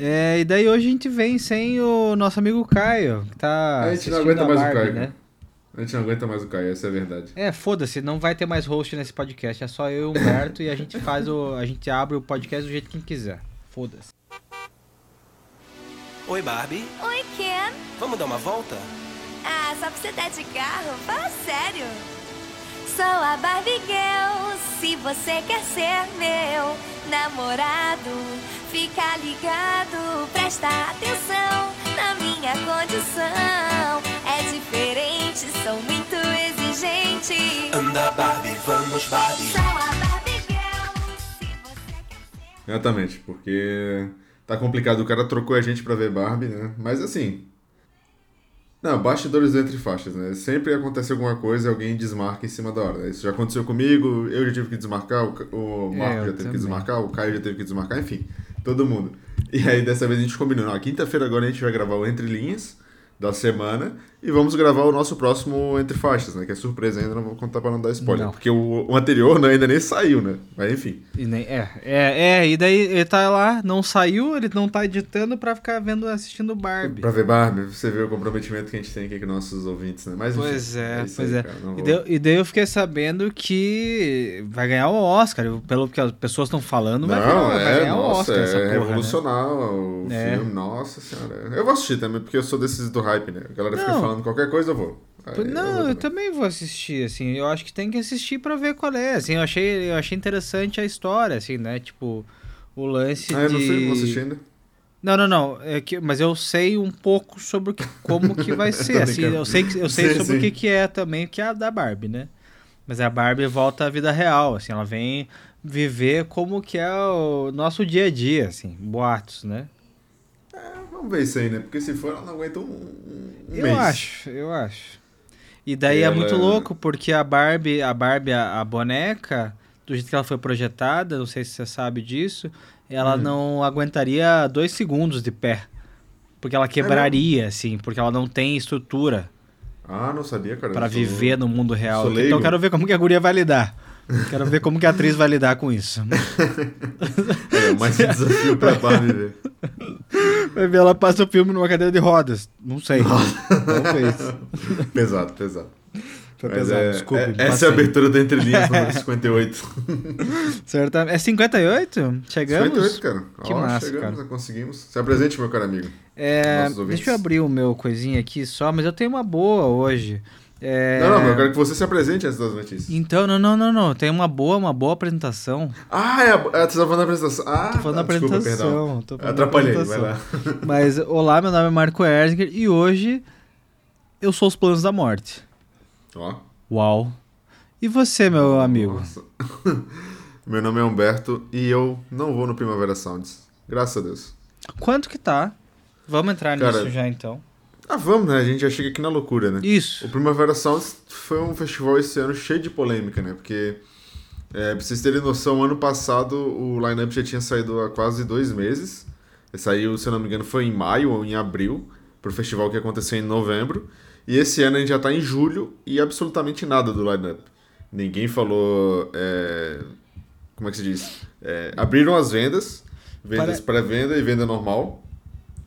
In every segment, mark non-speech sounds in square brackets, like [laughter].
É, e daí hoje a gente vem sem o nosso amigo Caio, que tá. A gente não aguenta mais o Barbie, Caio, né? A gente não aguenta mais o Caio, essa é a verdade. É, foda-se, não vai ter mais host nesse podcast, é só eu e o Humberto e a gente faz o. A gente abre o podcast do jeito que quiser. Foda-se. Oi, Barbie. Oi, Ken. Vamos dar uma volta? Ah, só pra você dar de carro? Fala sério. Sou a Barbie Girl, se você quer ser meu namorado, fica ligado, presta atenção na minha condição. É diferente, sou muito exigente. Anda, Barbie, vamos, Barbie. Sou a Girl, Exatamente, porque tá complicado. O cara trocou a gente pra ver Barbie, né? Mas assim. Não, bastidores entre faixas, né? Sempre acontece alguma coisa e alguém desmarca em cima da hora. né? Isso já aconteceu comigo, eu já tive que desmarcar, o, o É, Marco eu já teve que também. desmarcar, o Caio já teve que desmarcar, enfim, todo mundo. E aí dessa vez a gente combinou. Na quinta-feira agora a gente vai gravar o Entre Linhas da semana e vamos gravar o nosso próximo Entre Faixas, né? Que é surpresa ainda, não vou contar pra não dar spoiler. Não. Porque o, o anterior né, ainda nem saiu, né? Mas enfim. E nem, é, é, é, e daí ele tá lá, não saiu, ele não tá editando pra ficar vendo, assistindo Barbie. Pra ver Barbie, você vê o comprometimento que a gente tem aqui com nossos ouvintes, né? Mas, enfim, Pois é, isso pois aí, é. cara, não E vou- daí, e daí eu fiquei sabendo que vai ganhar o Oscar, pelo que as pessoas estão falando, vai, Não, ganhar, vai é, ganhar o nossa, Oscar essa é porra, né? revolucional o É. filme, nossa senhora. Eu vou assistir também, porque eu sou desses do hype, né? A galera fica Não. Falando qualquer coisa, eu vou. Aí Pô, eu Não, vou eu também. vou assistir, assim, eu acho que tem que assistir pra ver qual é, assim, eu achei, eu achei interessante a história, assim, né, tipo, o lance Ah, eu de... não sei, vou assistir ainda. Não, não, não, é que, mas eu sei um pouco sobre que, como que vai [laughs] ser, assim, eu sei, que- eu sei Sim, sobre o que que é também, que é a da Barbie, né, mas a Barbie volta à vida real, assim, ela vem viver como que é o nosso dia a dia, assim, boatos, né. Vamos ver isso aí, né? Porque se for, ela não aguenta um, um Eu mês. acho, eu acho. E daí é Ela- muito louco, porque a Barbie, a Barbie, a, a boneca, do jeito que ela foi projetada, não sei se você sabe disso, ela Hum. não aguentaria dois segundos de pé. Porque ela quebraria, assim, porque ela não tem estrutura Ah, não sabia, cara. pra Eu viver no mundo real. Então eu quero ver como que a guria vai lidar. Quero ver como que a atriz vai lidar com isso. [laughs] É, mais um desafio pra Barbie ver. Vai ver ela passa o filme numa cadeira de rodas. Não sei. Talvez. [laughs] Pesado, pesado. Foi Mas pesado, é- desculpa. é- essa é a abertura da Entre Linhas, número 58. [laughs] Certamente. É 58? Chegamos? 58, cara. Que Ó, massa, chegamos, cara. conseguimos. Se apresente, meu caro amigo. É, deixa eu abrir o meu coisinha aqui só, mas eu tenho uma boa hoje. É, Não, não, eu quero que você se apresente antes das notícias. Então, não, não, não, não. Tem uma boa, uma boa apresentação. Ah, é, a- é, você tá falando da apresentação. Ah, Tô falando tá, da desculpa, apresentação. perdão. tô falando Atrapalhei, vai apresentação. lá. [laughs] Mas, olá, meu nome é Marco Erzinger e hoje eu sou os planos da morte. Ó. Uau. E você, meu amigo? Nossa. [laughs] Meu nome é Humberto e eu não vou no Primavera Sounds. Graças a Deus. Quanto que tá? Vamos entrar Cara, nisso já então. Ah, vamos, né? A gente já chega aqui na loucura, né? Isso. O Primavera Sounds foi um festival esse ano cheio de polêmica, né? Porque, é, pra vocês terem noção, ano passado o line-up já tinha saído há quase dois meses. Saiu, se eu não me engano, foi em maio ou em abril, pro festival que aconteceu em novembro. E esse ano a gente já tá em julho e absolutamente nada do line-up. Ninguém falou. é, como é que se diz? É, abriram as vendas, vendas pré-venda e venda normal.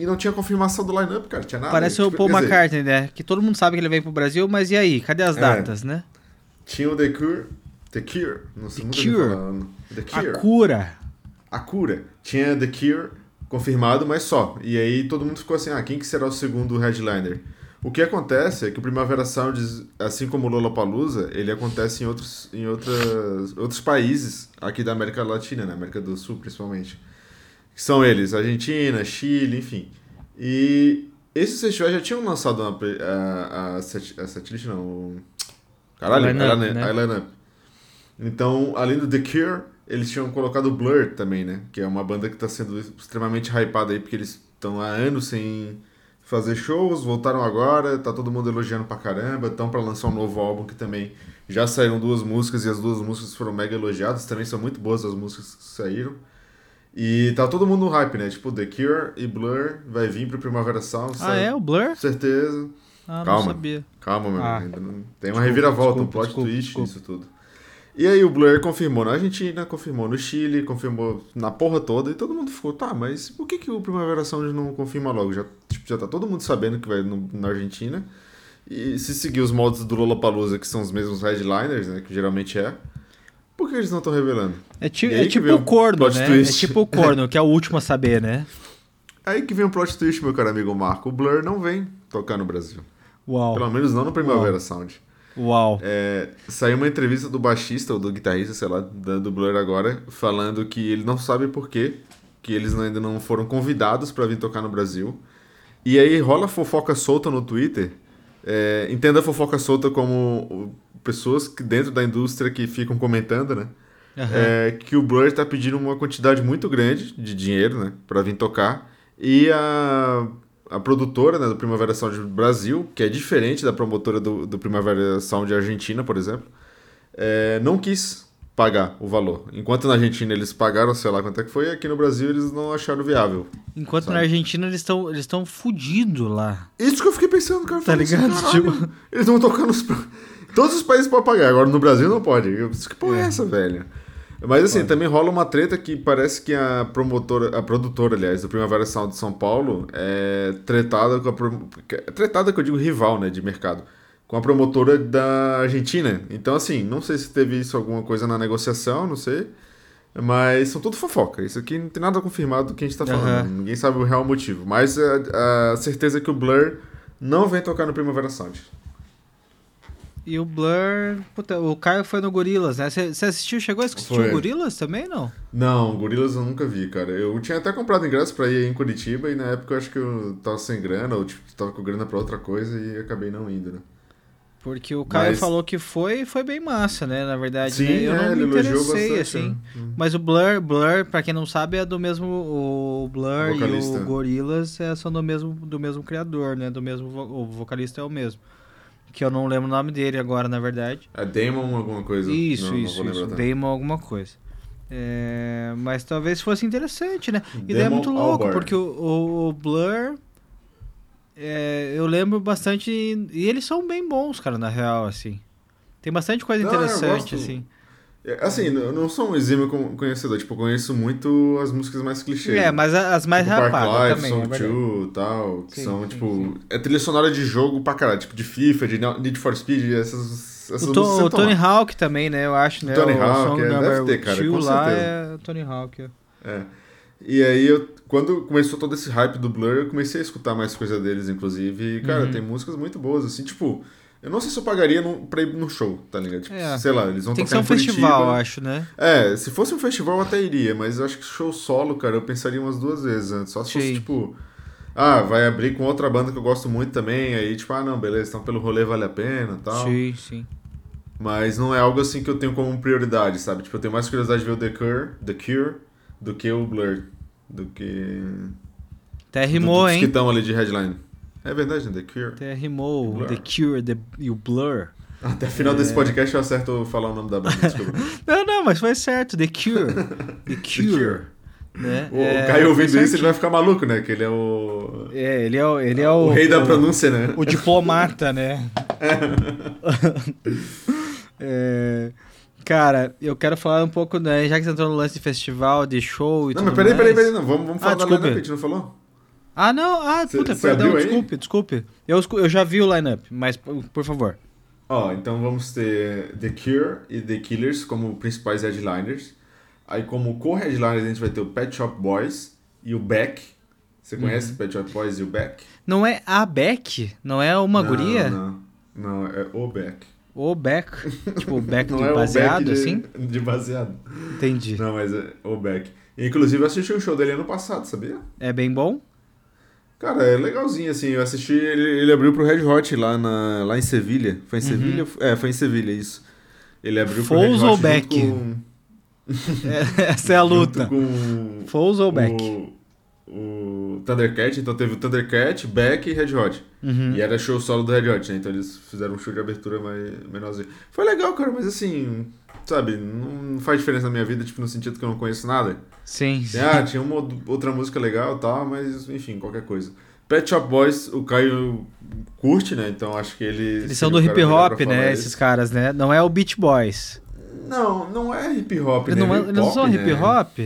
E não tinha confirmação do line-up, cara. Tinha nada. Parece o Tipo, Paul quer dizer, McCartney, né? Que todo mundo sabe que ele veio pro Brasil, mas e aí? Cadê as É. datas, né? Tinha o The Cure. The Cure. Não sei The Cure. falar. The A Cure. cura. A cura. Tinha The Cure confirmado, mas só. E aí todo mundo ficou assim, ah, quem que será o segundo headliner? O que acontece é que o Primavera Sound, assim como o Lollapalooza, ele acontece em outros, em outras, outros países aqui da América Latina, né? América do Sul, principalmente. Que são eles, Argentina, Chile, enfim. E esses festivais já tinham lançado uma, pre- a, a, set, a setlist, não. Caralho, a line- né? a line-up. Então, além do The Cure, eles tinham colocado o Blur também, né? Que é uma banda que está sendo extremamente hypada aí, porque eles estão há anos sem fazer shows, voltaram agora, tá todo mundo elogiando pra caramba, estão para lançar um novo álbum que também já saíram duas músicas e as duas músicas foram mega elogiadas, também são muito boas as músicas que saíram. E tá todo mundo no hype, né? Tipo, The Cure e Blur vai vir pro Primavera Sound, Ah, sabe? é? O Blur? Certeza. Ah, não Calma. sabia. Calma, meu. Ah. ainda não... Tem uma Desculpa, reviravolta, um desculpa, plot desculpa, twist desculpa. nisso tudo. E aí o Blur confirmou na Argentina, confirmou no Chile, confirmou na porra toda, e todo mundo ficou, tá, mas por que, que o Primavera Sound não confirma logo? Já, tipo, já tá todo mundo sabendo que vai no- na Argentina. E se seguir os moldes do Lollapalooza, que são os mesmos headliners, né, que geralmente é, por que eles não estão revelando? É, ti- é tipo o corno, né? twist. É tipo o corno, que é o último a saber, né? [laughs] Aí que vem o plot twist, meu caro amigo Marco. O Blur não vem tocar no Brasil. Uau. Pelo menos não no Primavera Sound. Uau. É, saiu uma entrevista do baixista ou do guitarrista, sei lá, do Blur agora, falando que ele não sabe por quê, que eles ainda não foram convidados pra vir tocar no Brasil. E aí rola fofoca solta no Twitter. É, entenda a fofoca solta como pessoas que dentro da indústria que ficam comentando, né? Aham. É, que o Blur tá pedindo uma quantidade muito grande de dinheiro, né, para vir tocar. E a, a produtora, né, do Primavera Sound Brasil, que é diferente da promotora do, do Primavera Sound Argentina, por exemplo, é, não quis pagar o valor. Enquanto na Argentina eles pagaram, sei lá quanto é que foi, aqui no Brasil eles não acharam viável. Enquanto sabe? na Argentina eles estão eles estão fudidos lá. Isso que eu fiquei pensando, cara. Tá assim, ligado? "Caralho, Tipo- Eles vão tocar nos. Todos os países podem pagar, agora no Brasil não pode. Eu que porra é, essa, velho? Mas assim, também rola uma treta que parece que a promotora, a produtora, aliás, do Primavera Sound de São Paulo é tretada com a. é Tretada que eu digo rival, né, de mercado. Com a promotora da Argentina. Então, assim, não sei se teve isso alguma coisa na negociação, não sei. Mas são tudo fofoca. Isso aqui não tem nada confirmado do que a gente tá falando. Aham. Ninguém sabe o real motivo. Mas a, a certeza é que o Blur não vem tocar no Primavera Sound. E o Blur. Puta, o Caio foi no Gorilas, né? Você assistiu, chegou a assistir Foi. o Gorilas também, não? Não, Gorilas eu nunca vi, cara. Eu tinha até comprado ingresso pra ir em Curitiba e na época eu acho que eu tava sem grana ou tipo, tava com grana pra outra coisa e acabei não indo, né? Porque o Caio Mas- falou que foi e foi bem massa, né? Na verdade, Sim, né? eu é, não me interessei, bastante, assim. né? Mas o Blur, Blur, pra quem não sabe, é do mesmo. O Blur Vocalista. e o Gorillaz é, são do mesmo, do mesmo criador, né? Do mesmo. O vocalista é o mesmo. Que eu não lembro o nome dele agora, na verdade. É Damon alguma coisa. Isso, não, isso, não isso. Damon alguma coisa. É, mas talvez fosse interessante, né? E daí é muito louco, Albarn. porque o, o- o Blur. é, eu lembro bastante. E eles são bem bons, cara, na real, assim. Tem bastante coisa Não, interessante, assim. É, Assim, eu não sou um exímio con- conhecedor, tipo, eu conheço muito as músicas mais clichês. É, mas as mais tipo, Park rapadas Life, também. é Song verdade. 2 e tal, que Sim, são, sim, tipo, sim. é trilha sonora de jogo pra caralho, tipo, de FIFA, de Need for Speed, essas, essas O, o Tony lá. Hawk também, né? Eu acho, né? Tony o Hawk, é, deve ter, cara, com lá certeza. é Tony Hawk. é. É. E aí, eu, quando começou todo esse hype do Blur, eu comecei a escutar mais coisa deles, inclusive. E, cara, Uhum. tem músicas muito boas, assim, tipo... Eu não sei se eu pagaria no, pra ir no show, tá ligado? Tipo, É. sei lá, eles vão Tem que ser um festival, eu acho, né? É, se fosse um festival eu até iria, mas eu acho que show solo, cara, eu pensaria umas duas vezes antes. Só se fosse, Sim. tipo... Ah, vai abrir com outra banda que eu gosto muito também, aí tipo, ah não, beleza, então pelo rolê vale a pena e tal. Sim, sim. Mas não é algo assim que eu tenho como prioridade, sabe? Tipo, eu tenho mais curiosidade de ver o The Cure, The Cure do que o Blur. Do que. Até rimou, dos que hein? estão ali de headline. É verdade, né? The Cure. Até rimou Blur. The Cure the, e o Blur. Até o final É. desse podcast eu acerto falar o nome da banda. [laughs] Não, não, mas foi certo. The Cure. [laughs] The Cure. Cure. né? O É, Caio ouvindo isso, ele vai ficar maluco, né? Que ele é o. É, ele é, o- ele é O, o... rei da o- pronúncia, né? O diplomata, né? [laughs] É, cara, eu quero falar um pouco, né? Já que você entrou no lance de festival, de show e Não, tudo mas peraí, peraí, mais. peraí, não. Vamos, vamos Ah, falar da desculpa. lineup, a gente não falou? Ah, não. Ah, Cê- puta, cê perdão, aí? desculpe, desculpe. Eu, eu já vi o lineup, mas por favor. Ó, então vamos ter The Cure e The Killers como principais headliners. Aí como co-headliners a gente vai ter o Pet Shop Boys e o Beck. Você Uhum. conhece o Pet Shop Boys e o Beck? Não é a Beck? Não é uma não, guria? Não, não, é o Beck. O Beck. [laughs] Tipo, o Beck de é baseado, Beck de, assim? De baseado. Entendi. Não, mas é o Beck. Inclusive eu assisti o show dele ano passado, sabia? É bem bom? Cara, é legalzinho, assim. Eu assisti, ele, ele abriu pro Red Hot lá, na, lá em Sevilha. Foi em Sevilha? É, foi em Sevilha, isso. Ele abriu pro Red Hot ou Beck? com- [laughs] É, essa é a luta. Com Foles ou Beck? O, o Thundercat, então teve o Thundercat, Beck e Red Hot. Uhum. E era show solo do Red Hot, né? Então eles fizeram um show de abertura mais, menorzinho. Foi legal, cara, mas assim, sabe, não faz diferença na minha vida, tipo, no sentido que eu não conheço nada. Sim. Assim, ah, tinha uma ou outra música legal e tal, mas enfim, qualquer coisa. Pet Shop Boys, o Caio curte, né? Então acho que ele. Eles são do hip hop, né? isso. Esses caras, né? Não é o Beach Boys. Não, não é hip hop, Eles né? não, Meio eles não são né? hip hop?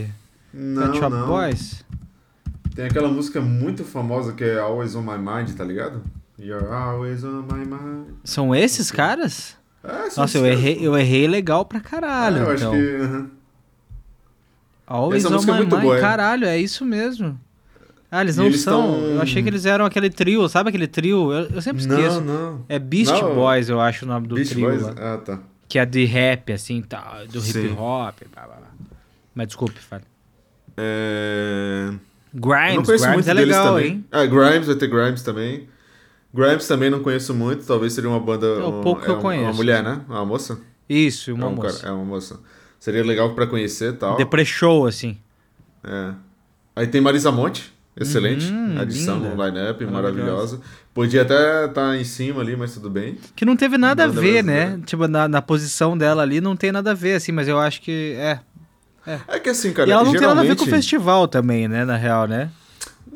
Não, Pet Shop não. Boys? Tem aquela música muito famosa que é Always on My Mind, tá ligado? You're always on my mind. São esses caras? É, Nossa, eu errei, eu errei legal pra caralho. É, eu então. acho que. aham. Always Essa on é my muito mind. boa, é. Caralho, é isso mesmo. Ah, eles não eles são. tão- Eu achei que eles eram aquele trio, sabe aquele trio? Eu, eu sempre esqueço. Não, não. É Beast Não. Boys, eu acho o nome do Beach trio. Boys? lá. Ah, tá. Que é de rap, assim, tá, do hip Sim. hop. Blá, blá, blá. Mas desculpe, fale. É... Grimes, Grimes muito é legal, também. hein? Ah, Grimes, vai ter Grimes também. Grimes também não conheço muito, talvez seria uma banda. É o um- pouco que eu um- conheço. Uma mulher, né? Uma moça? Isso, uma é, um moça. cara- é uma moça. Seria legal pra conhecer e tal. Show, assim. É. Aí tem Marisa Monte, excelente. Uhum, adição no line-up, Maravilhosa. Podia até estar em cima ali, mas tudo bem. Que não teve nada a ver, né? Tipo, na, na posição dela ali não tem nada a ver, assim, mas eu acho que é. É que assim, cara, e ela não tem nada a ver com o festival também, né? Na real, né?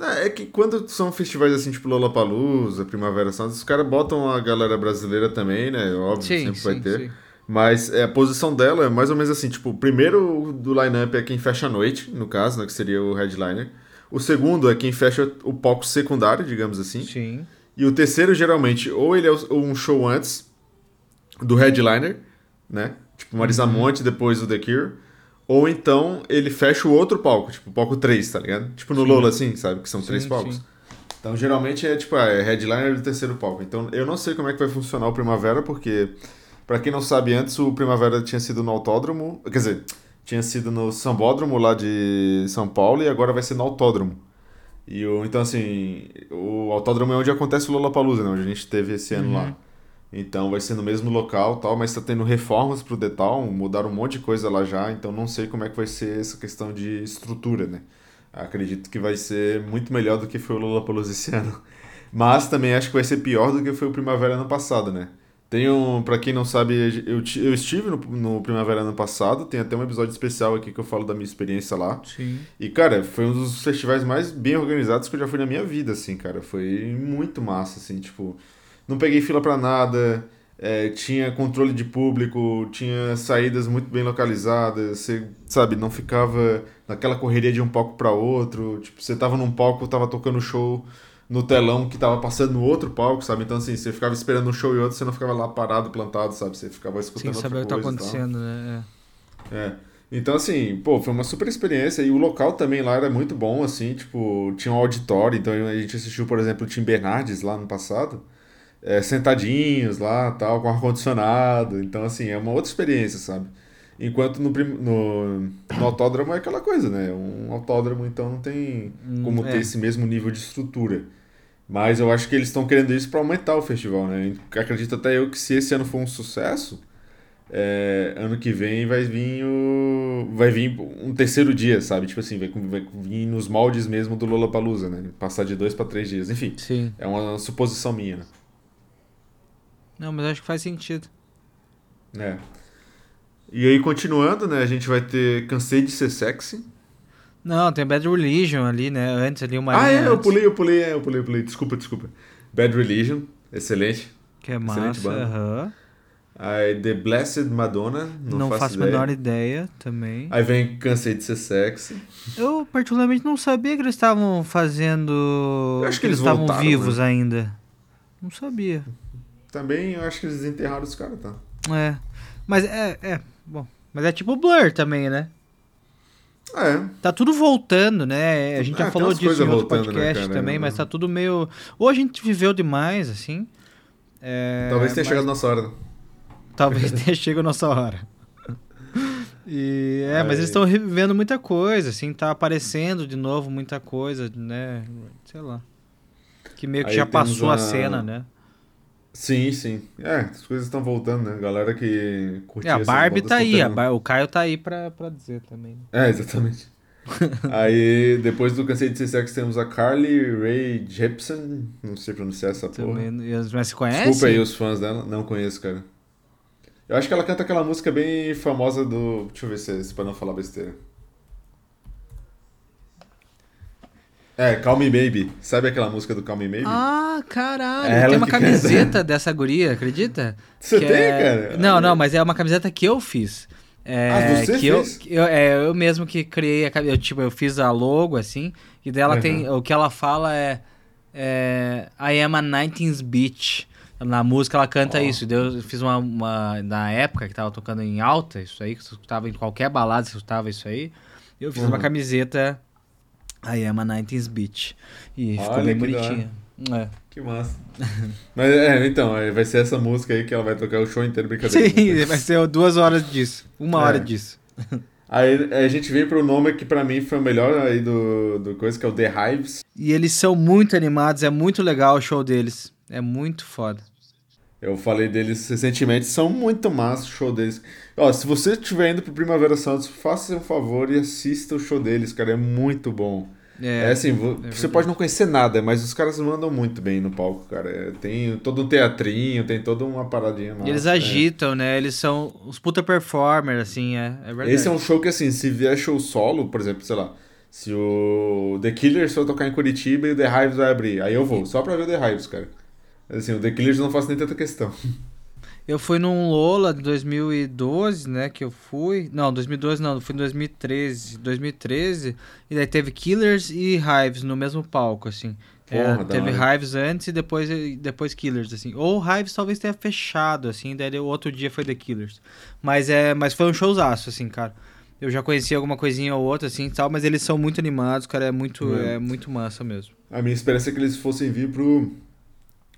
É que quando são festivais assim, tipo Lollapalooza, Primavera Sound, os caras botam a galera brasileira também, né? Óbvio, sempre vai ter. Mas é, a posição dela é mais ou menos assim, tipo, o primeiro do line-up é quem fecha a noite, no caso, né? Que seria o headliner. O segundo é quem fecha o palco secundário, digamos assim. Sim. E o terceiro, geralmente, ou ele é um show antes do headliner, né? Tipo, Marisa Uhum. Monte, depois o The Cure. Ou então ele fecha o outro palco, tipo, o palco 3, tá ligado? Tipo no Lola, assim, sabe? Que são três Sim, palcos. sim. Então, geralmente é tipo, é headliner do terceiro palco. Então, eu não sei como é que vai funcionar o Primavera, porque, pra quem não sabe, antes o Primavera tinha sido no Autódromo, quer dizer, tinha sido no Sambódromo lá de São Paulo e agora vai ser no Autódromo. E o, então, assim, o Autódromo é onde acontece o Lollapalooza, né? Onde a gente teve esse ano Uhum. lá. Então vai ser no mesmo local tal, mas tá tendo reformas pro Detal, mudaram um monte de coisa lá já, então não sei como é que vai ser essa questão de estrutura, né? Acredito que vai ser muito melhor do que foi o Lollapalooza esse [laughs] ano. Mas também acho que vai ser pior do que foi o Primavera ano passado, né? Tem um, pra quem não sabe, eu, eu estive no, no Primavera ano passado, tem até um episódio especial aqui que eu falo da minha experiência lá. Sim. E, cara, foi um dos festivais mais bem organizados que eu já fui na minha vida, assim, cara. Foi muito massa, assim, tipo... Não peguei fila pra nada, é, tinha controle de público, tinha saídas muito bem localizadas, você, sabe, não ficava naquela correria de um palco pra outro. Tipo, você tava num palco, tava tocando show no telão que tava passando no outro palco, sabe? Então, assim, você ficava esperando um show e outro, você não ficava lá parado, plantado, sabe? Você ficava escutando outra saber o que tá acontecendo, né? É. Então, assim, pô, foi uma super experiência. E o local também lá era muito bom, assim, tipo, tinha um auditório. Então a gente assistiu, por exemplo, o Tim Bernardes lá no passado, é, sentadinhos lá, tal, com ar-condicionado. Então, assim, é uma outra experiência, sabe? Enquanto no, no, no autódromo é aquela coisa, né? Um autódromo, então, não tem Hum, como é. ter esse mesmo nível de estrutura. Mas eu acho que eles estão querendo isso para aumentar o festival, né? Acredito até eu que se esse ano for um sucesso, é, ano que vem vai vir o vai vir um terceiro dia, sabe? Tipo assim, vai, vai vir nos moldes mesmo do Lollapalooza, né? Passar de dois para três dias. Enfim, Sim. é uma suposição minha, né? Não, mas acho que faz sentido. É. E aí, continuando, né? A gente vai ter Cansei de Ser Sexy. Não, tem Bad Religion ali, né? Antes ali uma ah, é, eu antes, pulei, eu pulei, é, eu pulei, eu pulei. Desculpa, desculpa. Bad Religion, excelente. Que é excelente massa, aham. Aí, The Blessed Madonna, não, Não, faço, faço a menor ideia também. Aí vem Cansei de Ser Sexy. Eu particularmente não sabia que eles estavam fazendo. Eu acho que eles eles estavam vivos né? ainda. Não sabia. Também eu acho que eles enterraram os caras, tá? É. Mas é, é. Bom. Mas é tipo Blur também, né? É, Tá tudo voltando, né? A gente É, já tem falou disso em outro voltando, né, podcast cara? também, mas tá tudo meio. Ou a gente viveu demais, assim. É, talvez tenha mas- chegado a nossa hora. né? Talvez [laughs] tenha chegado a nossa hora. E, é, mas Aí. eles estão revivendo muita coisa, assim, tá aparecendo de novo muita coisa, né? Sei lá. Que meio que Aí já passou a- cena, né? Sim, sim. É, as coisas estão voltando, né? Galera que curtia É, a Barbie tá aí, Bar- o Caio tá aí pra, pra dizer também. né? É, exatamente. [laughs] aí, depois do Cansei de Ser Sexy, temos a Carly Rae Jepsen. Não sei pronunciar essa porra. Também, e- mas se conhece? Desculpa aí os fãs dela. Não conheço, cara. Eu acho que ela canta aquela música bem famosa do... Deixa eu ver se é esse, pra não falar besteira. É, Call Me Baby. Sabe aquela música do Call Me Baby? Ah, caralho. É tem uma camiseta [laughs] dessa guria, acredita? Você Que tem, é- cara? Não, não, mas é uma camiseta que eu fiz. É, Ah, você que eu, fez? que eu, é, eu mesmo que criei a eu, tipo, eu fiz a logo, assim, e dela Uhum. tem. O que ela fala é, é. I am a 19th bitch. Na música ela canta Ó. isso. Eu fiz uma, uma. Na época que tava tocando em alta, isso aí, que você escutava em qualquer balada, você escutava isso aí. Eu fiz uma Uhum. camiseta I am a 19th bitch. E ficou Olha bem que da bonitinha. É. Que massa. [laughs] Mas é, então, é, vai ser essa música aí que ela vai tocar o show inteiro, brincadeira. Sim, [laughs] vai ser duas horas disso. Uma É. hora disso. [laughs] Aí a gente vem pro nome que pra mim foi o melhor aí do, do coisa, que é o The Hives. E eles são muito animados, é muito legal o show deles. É muito foda. Eu falei deles recentemente, são muito massa o show deles. Ó, se você estiver indo pro Primavera Santos, faça um favor e assista o show deles, cara, é muito bom. É, assim, vo- você pode não conhecer nada, mas os caras mandam muito bem no palco, cara. É, tem todo um teatrinho, tem toda uma paradinha massa. Eles é. agitam, né? Eles são os puta performers, assim, é, é verdade. Esse é um show que, assim, se vier show solo, por exemplo, sei lá, se o The Killers for tocar em Curitiba e o The Hives vai abrir, aí eu vou, só pra ver o The Hives, cara. Assim, o The Killers não faço nem tanta questão. Eu fui num Lola de 2012, né? Que eu fui. Não, 2012 não, fui em 2013. 2013. E daí teve Killers e Hives no mesmo palco, assim. É, Porra, da teve hora. Hives antes e depois, depois Killers, assim. Ou Hives talvez tenha fechado, assim, daí o outro dia foi The Killers. Mas, é, mas foi um showzaço, assim, cara. Eu já conheci alguma coisinha ou outra, assim, e tal, mas eles são muito animados, cara, é muito, É. é muito massa mesmo. A minha esperança é que eles fossem vir pro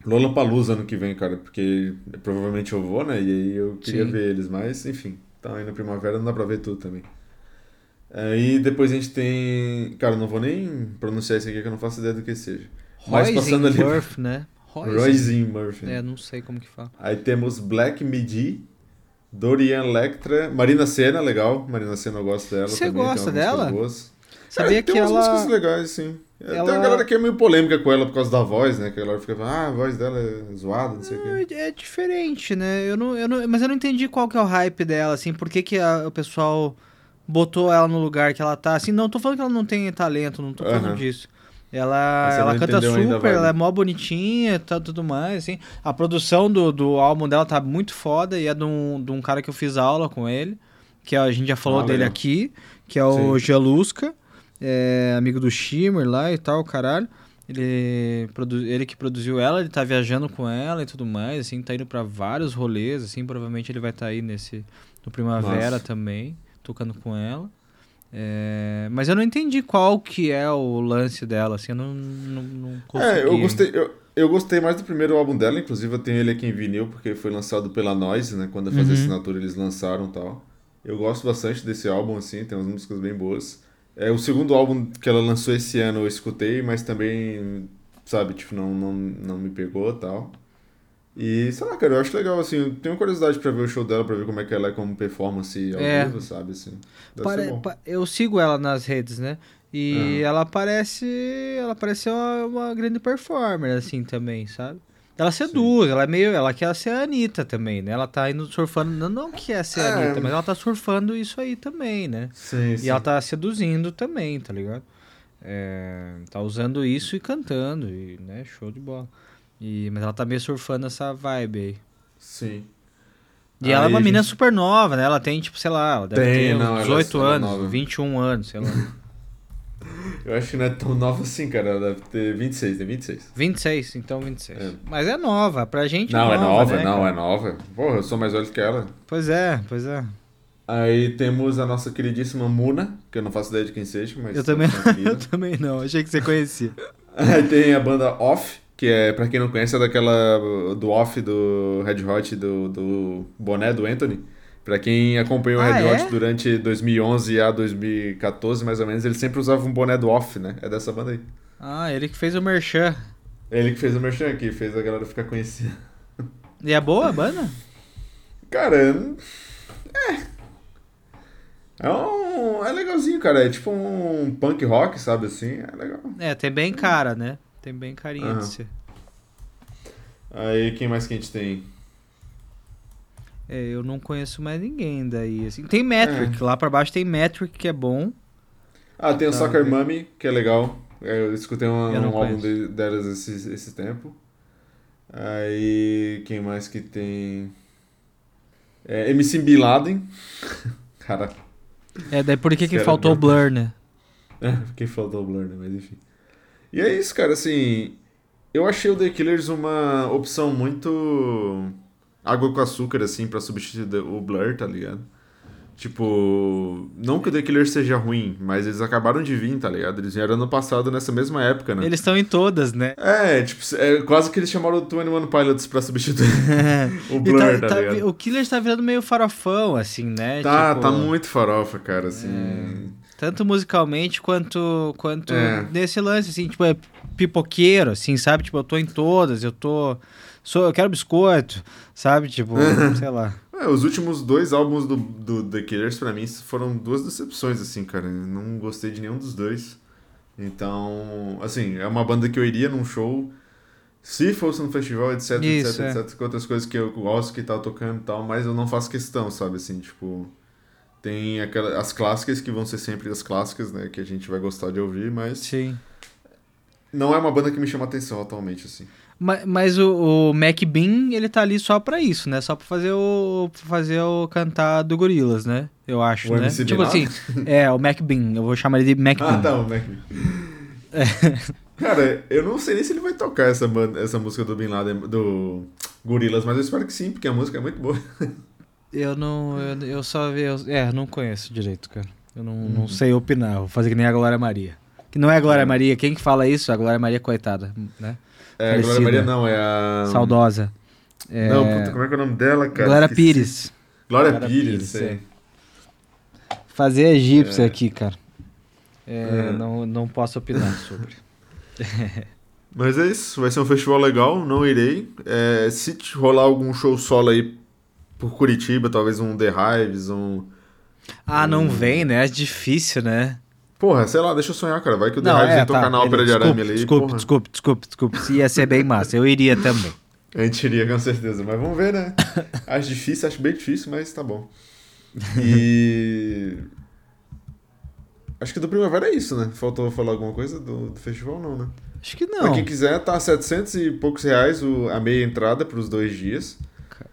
Lollapalooza ano que vem, cara, porque provavelmente eu vou, né? E aí eu queria Sim. ver eles, mas enfim, tá aí na primavera, não dá pra ver tudo também. Aí depois a gente tem. Cara, eu não vou nem pronunciar isso aqui que eu não faço ideia do que seja. Mas passando ali. Royce né? Roisin Murphy. É, não sei como que fala. Aí temos Black Midi, Dorian Electra, Marina Senna, legal. Marina Senna eu gosto dela. Você também, gosta dela? boas. Sabia É, que tem umas ela... músicas legais, sim. É, Tem ela- uma galera que é meio polêmica com ela por causa da voz, né? Que a galera fica falando, ah, a voz dela é zoada, não sei o quê. É diferente, né? Eu não, eu não, mas eu não entendi qual que é o hype dela, assim, por que, que a- o pessoal botou ela no lugar que ela tá. Assim, não tô falando que ela não tem talento, não tô falando Aham. disso. Ela, ela canta super, ela é mó bonitinha, tá, tudo mais, assim. A produção do, do álbum dela tá muito foda e é de um, de um cara que eu fiz aula com ele, que a gente já falou Ah, dele legal. aqui, que é o Sim. Gelusca, é, amigo do Shimmer lá e tal, caralho. Ele, ele que produziu ela, ele tá viajando com ela e tudo mais, assim, tá indo pra vários rolês, assim, provavelmente ele vai estar aí nesse no Primavera Massa. também, tocando com ela. É, Mas eu não entendi qual que é o lance dela, assim, eu não, não, não consegui. É, eu gostei, eu, eu gostei mais do primeiro álbum dela, inclusive eu tenho ele aqui em vinil, porque foi lançado pela Noise, né? Quando eu fazia Uhum. assinatura eles lançaram e tal. Eu gosto bastante desse álbum, assim, tem umas músicas bem boas. É, o segundo álbum que ela lançou esse ano eu escutei, mas também, sabe, tipo, não, não, não me pegou e tal. E, sei lá, cara, eu acho legal, assim, eu tenho curiosidade pra ver o show dela, pra ver como é que ela é como performance ao É. vivo, sabe, assim. Pare- Eu sigo ela nas redes, né? E ela parece. Ela parece uma, uma grande performer, assim, também, sabe? Ela seduz, ela é meio. Ela quer ser a Anitta também, né? Ela tá indo surfando. Não, não quer ser a É. Anitta, mas ela tá surfando isso aí também, né? Sim, E ela tá seduzindo também, tá ligado? É, tá usando isso e cantando, e, né? Show de bola. E, mas ela tá meio surfando essa vibe aí. Sim. E ela é uma Aí, menina gente- super nova, né? Ela tem, tipo, sei lá, ela deve Tem, ter não, uns ela- 18 ela é anos, nova. 21 anos, sei lá. [laughs] Eu acho que não é tão nova assim, cara. Ela deve ter 26, tem 26. 26, então 26. É. Mas é nova, pra gente Não, é nova, né, não, cara? é nova. Porra, eu sou mais velho que ela. Pois é, pois é. Aí temos a nossa queridíssima Muna, que eu não faço ideia de quem seja, mas. Eu também, tá [laughs] eu também não, achei que você conhecia. Aí tem a banda Off, que é, pra quem não conhece, é daquela. do Off do Red Hot, do, do boné do Anthony. Pra quem acompanhou o Ah, Red é? Hot durante 2011 a 2014, mais ou menos, ele sempre usava um boné do Off, né? É dessa banda aí. Ah, ele que fez o Merchan. Ele que fez o merchan aqui, fez a galera ficar conhecida. E é boa a banda? Cara, é. É um. É legalzinho, cara. É tipo um punk rock, sabe assim? É legal. É, tem bem cara, né? Tem bem carinha Aham. de ser. Aí, quem mais que a gente tem? É, eu não conheço mais ninguém daí, assim. Tem Metric, lá pra baixo tem Metric, que é bom. Ah, tem o Tá, Soccer ok. Mummy, que é legal. Eu escutei um, Eu um álbum conheço. delas esse, esse tempo. Aí, quem mais que tem? É, MC Bin Laden. [laughs] Cara, É, daí por que, que faltou o Blur, né? [laughs] É, porque faltou o Blur, né? Mas enfim. E é isso, cara, assim. Eu achei o The Killers uma opção muito. Água com açúcar, assim, pra substituir o Blur, tá ligado? Tipo. Não que o The Killers seja ruim, mas eles acabaram de vir, tá ligado? Eles vieram ano passado nessa mesma época, né? Eles estão em todas, né? É, tipo, é quase que eles chamaram o 21 Pilots pra substituir [laughs] o [laughs] Blur, tá- tá, tá- ligado? o Killers tá virando meio farofão, assim, né? Tá, Tipo, tá muito farofa, cara, assim. Tanto musicalmente quanto, quanto É. nesse lance, assim, tipo, é pipoqueiro, assim, sabe? Tipo, eu tô em todas, eu tô. Sou, eu quero biscoito, sabe? Tipo, [laughs] sei lá. É, os últimos dois álbuns do, do The Killers, pra mim, foram duas decepções, assim, cara. Eu não gostei de nenhum dos dois. Então, assim, é uma banda que eu iria num show, se fosse no festival, etc, Isso, etc, é. etc, com outras coisas que eu gosto que tá tocando e tal, mas eu não faço questão, sabe, assim, tipo... Tem aquela, as clássicas que vão ser sempre as clássicas, né, que a gente vai gostar de ouvir, mas Sim. não é uma banda que me chama atenção atualmente, assim. Mas, mas o, o Mac Bean, ele tá ali só pra isso, né? Só pra fazer o, pra fazer o cantar do Gorilas, né? Eu acho, O né? MC tipo assim, é, o Mac Bean, eu vou chamar ele de Mac Ah, Bean. tá, o Mac. [laughs] Cara, eu não sei nem se ele vai tocar essa, banda, essa música do Bin Laden, do Gorilas, mas eu espero que sim, porque a música é muito boa. [laughs] Eu não, eu, eu só vi, eu, é, não conheço direito, cara. Eu não, Uhum. não sei opinar, vou fazer que nem a Glória Maria. Que não é a Glória Maria, quem que fala isso? A Glória Maria, coitada, né? É, a Glória. Maria não, é a. Saudosa. É, Não, puta, como é que é o nome dela, cara? Glória. Pires. Glória, Glória Pires, Pires, sei. Fazer egípcio É. aqui, cara. É, É. Não, não posso opinar sobre. [laughs] Mas é isso, vai ser um festival legal, não irei. É, se rolar algum show solo aí por Curitiba, talvez um The Hives, um. Ah, não Hum. vem, né? É difícil, né? Porra, sei lá, deixa eu sonhar, cara. Vai que o The Não, Hives é, ia tocar tá, na ópera de arame ali. Desculpe, porra. desculpe, desculpe, desculpe. Se ia ser bem massa, eu iria também. [laughs] A gente iria com certeza, mas vamos ver, né? [laughs] Acho difícil, acho bem difícil, mas tá bom. [laughs] E. Acho que do Primavera é isso, né? Faltou falar alguma coisa do, do festival, não, né? Acho que Pra não. quem quiser, tá 700 e poucos reais o, a meia entrada pros dois dias.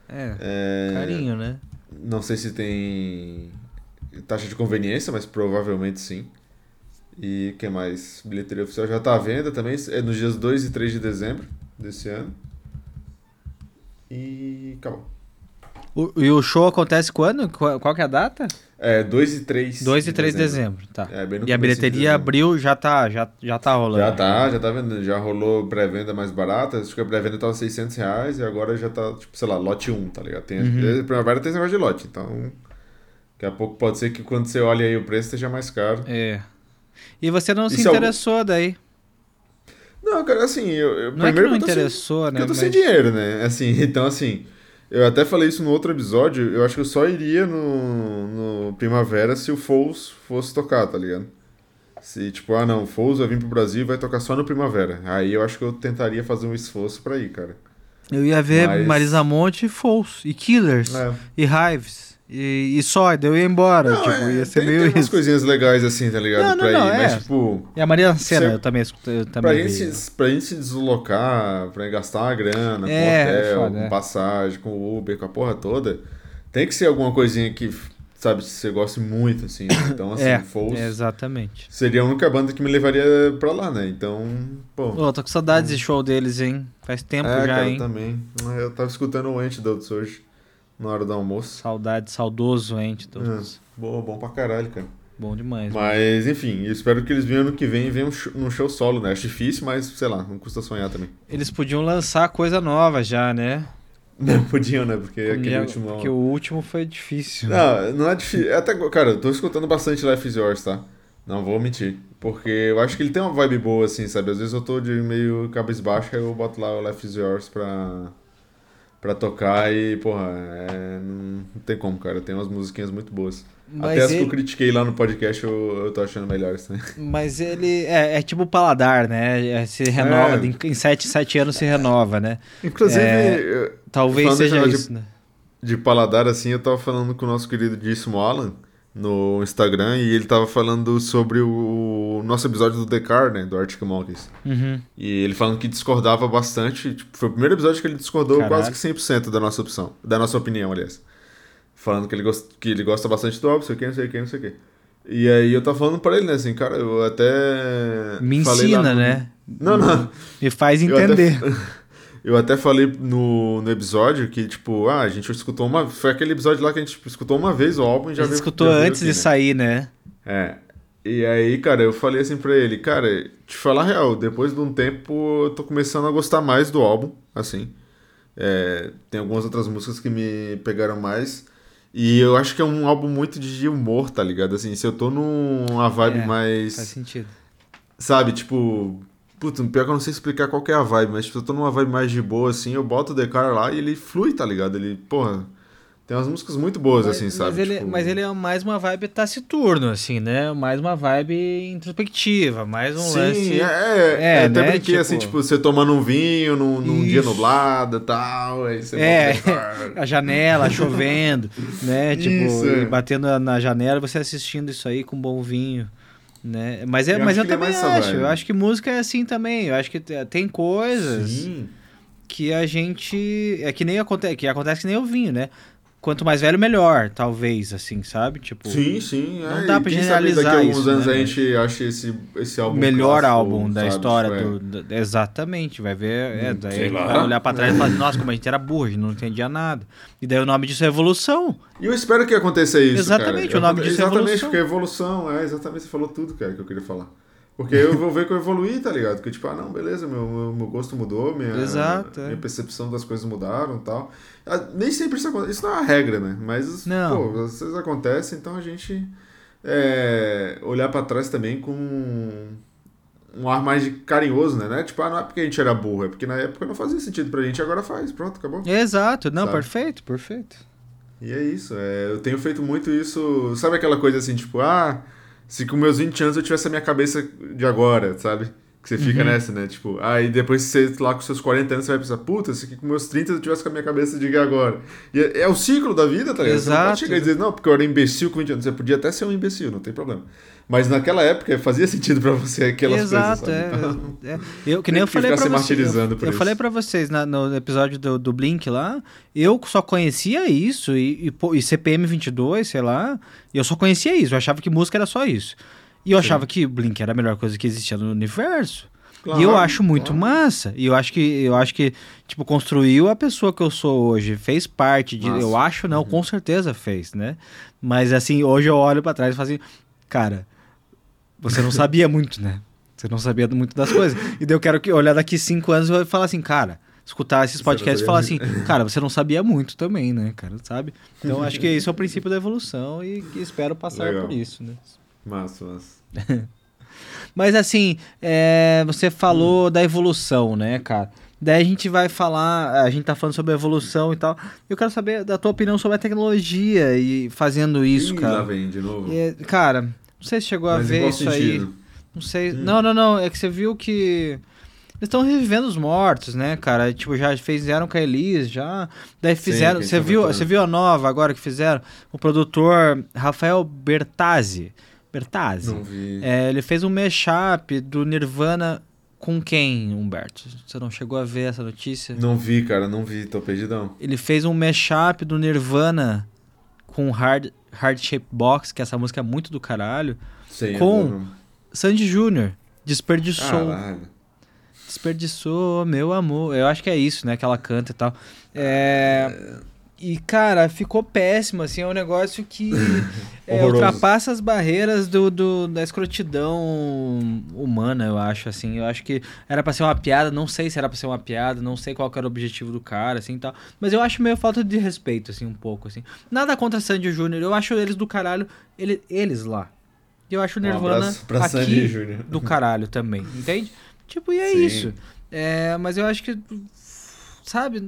É, É, carinho, né? Não sei se tem taxa de conveniência, mas provavelmente sim. E o que mais? Bilheteria oficial já tá à venda também, é nos dias 2 e 3 de dezembro desse ano. E acabou. O- e o show acontece quando? Qual, qual que é a data? É, 2 e 3 2 e 3 de dezembro, tá. É, E a de bilheteria dezembro. abril já tá, já, já tá rolando. Já tá, já tá vendo, já rolou pré-venda mais barata, acho que a pré-venda tava 600 reais e agora já tá, tipo, sei lá, lote 1, tá ligado? Tem, Uhum. Primavera tem esse negócio de lote, então daqui a pouco pode ser que quando você olha aí o preço esteja mais caro. É. E você não se Isso é interessou daí? Não, cara, assim, eu, eu Não é que primeiro não interessou, né? Porque eu tô mas- sem dinheiro, né? Assim, [laughs] então assim, eu até falei isso no outro episódio, eu acho que eu só iria no, no Primavera se o Foles fosse tocar, tá ligado? Se, tipo, ah não, o Foles vai vir pro Brasil e vai tocar só no Primavera. Aí eu acho que eu tentaria fazer um esforço pra ir, cara. Eu ia ver Mas- Marisa Monte e Fouls, e Killers, É. e Hives, e, e só, daí eu ia embora. Não, tipo, é, ia ser tem, meio tem umas isso. coisinhas legais assim, tá ligado? Não, não, pra não, ir, é. mas tipo... E a Maria Cena, Cê- eu também escutei, eu Pra também gente, pra gente se deslocar, pra gastar a grana É, com hotel, foda, com é. passagem, com Uber, com a porra toda, tem que ser alguma coisinha que, sabe, você goste muito, assim. né? [coughs] Então, assim, É, Foles exatamente. seria a única banda que me levaria pra lá, né? Então, pô. Ô, tô com saudades de show deles, hein? Faz tempo é, já, cara, hein? também. Eu tava escutando o Antidotes hoje, na hora do almoço. Saudade, saudoso, hein? de É, todos. bom, pra caralho, cara. Bom demais. Mas, enfim, eu espero que eles venham ano que vem e venham num show solo, né? Acho difícil, mas, sei lá, não custa sonhar também. Eles podiam lançar coisa nova já, né? [laughs] Não podiam, né? Porque aquele Podia- último... Porque o último foi difícil. Não, não é difícil. Até, cara, eu tô escutando bastante Life is Yours, tá? Não vou mentir. Porque eu acho que ele tem uma vibe boa, assim, sabe? Às vezes eu tô de meio cabisbaixo, aí eu boto lá o Life is Yours pra, pra tocar e, porra, é, não, tem como, cara. Tem umas musiquinhas muito boas. Mas Até as que eu critiquei lá no podcast eu, eu tô achando melhores também. [laughs] Mas ele é, é tipo o paladar, né? É, se renova, É. em, em 7, 7 anos se renova, né? Inclusive, É, eu- Talvez seja negócio isso, né? de paladar, assim, eu tava falando com o nosso querido Díssimo Alan no Instagram e ele tava falando sobre o, o nosso episódio do The Car, né? Do Arctic Monkeys. Uhum. E ele falando que discordava bastante. Tipo, foi o primeiro episódio que ele discordou Caralho. quase que 100% da nossa opção. Da nossa opinião, aliás. falando que ele, gosta, que ele gosta bastante do álbum, não sei o que, não sei o que, não sei o que. E aí eu tava falando pra ele, né, assim, cara, eu até. Me lá ensina, né? Não, não. Me faz Eu até- entender. [laughs] Eu até falei no, no episódio que, tipo, ah, a gente escutou uma. Foi aquele episódio lá que a gente tipo, escutou uma vez o álbum e já A gente veio- escutou já antes aqui, de né? sair, né? É. E aí, cara, eu falei assim pra ele, cara, te falar a real, depois de um tempo eu tô começando a gostar mais do álbum, assim. É, tem algumas outras músicas que me pegaram mais. E eu acho que é um álbum muito de humor, tá ligado? Assim, se eu tô numa vibe É, mais. Faz sentido. Sabe, tipo. Puta, pior que eu não sei explicar qual é a vibe, mas tipo, eu tô numa vibe mais de boa, assim, eu boto o The Car lá e ele flui, tá ligado? Ele, porra, tem umas músicas muito boas, Mas, assim, sabe? mas ele, Tipo, mas ele é mais uma vibe taciturno, assim, né? Mais uma vibe introspectiva, mais um Sim, lance. é, é, É, até né, brinquei assim, tipo- tipo, você tomando um vinho num, num dia nublado e tal, aí você É, [laughs] a janela chovendo, né? [laughs] Tipo, é. batendo na janela, você assistindo isso aí com um bom vinho, né? Mas, é, Eu mas eu é também essa acho. Eu acho que música é assim também. Eu acho que te- tem coisas Sim. que a gente. É que nem acontece, que acontece que nem o vinho, né? Quanto mais velho, melhor, talvez, assim, sabe? Tipo, Sim, sim. Não é, dá e pra sabe generalizar daqui a alguns isso, anos né, a gente acha esse, esse álbum o melhor clássico, álbum da sabe? história é. do, do- Exatamente, vai ver. É, daí sei lá. vai olhar pra trás e falar, nossa, como a gente era burro, a gente não entendia nada. E daí o nome disso é evolução. E eu espero que aconteça isso, Exatamente, cara. o nome disso é Exatamente, evolução. porque é evolução, é, exatamente, você falou tudo, cara, que eu queria falar. Porque eu vou ver que eu evoluí, tá ligado? Que tipo, ah, não, beleza, meu, meu, meu gosto mudou, minha, Exato, é. minha percepção das coisas mudaram e tal. Ah, Nem sempre isso acontece, isso não é uma regra, né? Mas, Não. pô, às vezes acontece, então a gente é, olhar pra trás também com um ar mais carinhoso, né? Não é Tipo, ah, não é porque a gente era burro, é porque na época não fazia sentido pra gente, agora faz, pronto, acabou. Exato, não, Sabe? perfeito, perfeito. E é isso, é, eu tenho feito muito isso. Sabe aquela coisa assim, tipo, ah, se com meus 20 anos eu tivesse a minha cabeça de agora, sabe? Que você fica Uhum. nessa, né? Tipo, aí depois você lá com seus 40 anos você vai pensar, puta, se aqui com meus 30 eu tivesse com a minha cabeça de agora. E é, é o ciclo da vida, tá ligado? Você não Exato. pode chegar e dizer, não, porque eu era imbecil com 20 anos. Você podia até ser um imbecil, não tem problema. Mas naquela época fazia sentido pra você aquelas Exato, coisas, é, sabe? Então, é. Eu, que nem eu falei se vocês. Eu, eu falei pra vocês na- no episódio do, do Blink lá, eu só conhecia isso e, e, e CPM 22, sei lá, e eu só conhecia isso. Eu achava que música era só isso. E eu achava que Blink era a melhor coisa que existia no universo. e eu Claro, acho muito claro. massa. E eu acho que eu acho que tipo construiu a pessoa que eu sou hoje, fez parte de, eu acho não, Uhum. com certeza fez, né? Mas assim, hoje eu olho pra trás e falo assim, cara, você não sabia [laughs] muito, né? Você não sabia muito das coisas. E daí eu quero que olhar daqui cinco anos e falar assim, cara, escutar esses podcasts e falar assim, cara, você não sabia muito também, né, cara, sabe? Então acho que [laughs] isso é o princípio da evolução e espero passar Legal. por isso, né? Massa, massa. [laughs] Mas assim, é, você falou da evolução, né, cara? Daí a gente vai falar, a gente tá falando sobre a evolução e tal. Eu quero saber da tua opinião sobre a tecnologia e fazendo isso, Ih, cara. lá vem de novo. E, cara, não sei se chegou a Mas em ver isso aí. sentido? Não sei. Não, não, não. É que você viu que. Eles estão revivendo os mortos, né, cara? Tipo, já fizeram com a Elis, já. Daí Sim, fizeram. que Você viu, você viu a nova agora que fizeram? O produtor Rafael Bertazzi. Não vi. É, ele fez um mashup do Nirvana com quem, Humberto? Você não chegou a ver essa notícia? Não vi, cara, não vi, tô perdidão. Ele fez um mashup do Nirvana com Hard, Hard Shape Box, que essa música é muito do caralho. Sei, é Com-. Sandy Júnior. Desperdiçou. Caralho. Desperdiçou, meu amor. Eu acho que é isso, né? Que ela canta e tal. É... E, cara, ficou péssimo, assim. É um negócio que [laughs] é, ultrapassa as barreiras do, do- da escrotidão humana, eu acho, assim. Eu acho que era pra ser uma piada, não sei se era pra ser uma piada, não sei qual era o objetivo do cara, assim, e tal. Mas eu acho meio falta de respeito, assim, um pouco, assim. Nada contra Sandy Júnior, eu acho eles do caralho, ele, eles lá. E eu acho o Um Nirvana abraço pra aqui do caralho também, entende? Tipo, e é Sim. isso. É, mas eu acho que, sabe,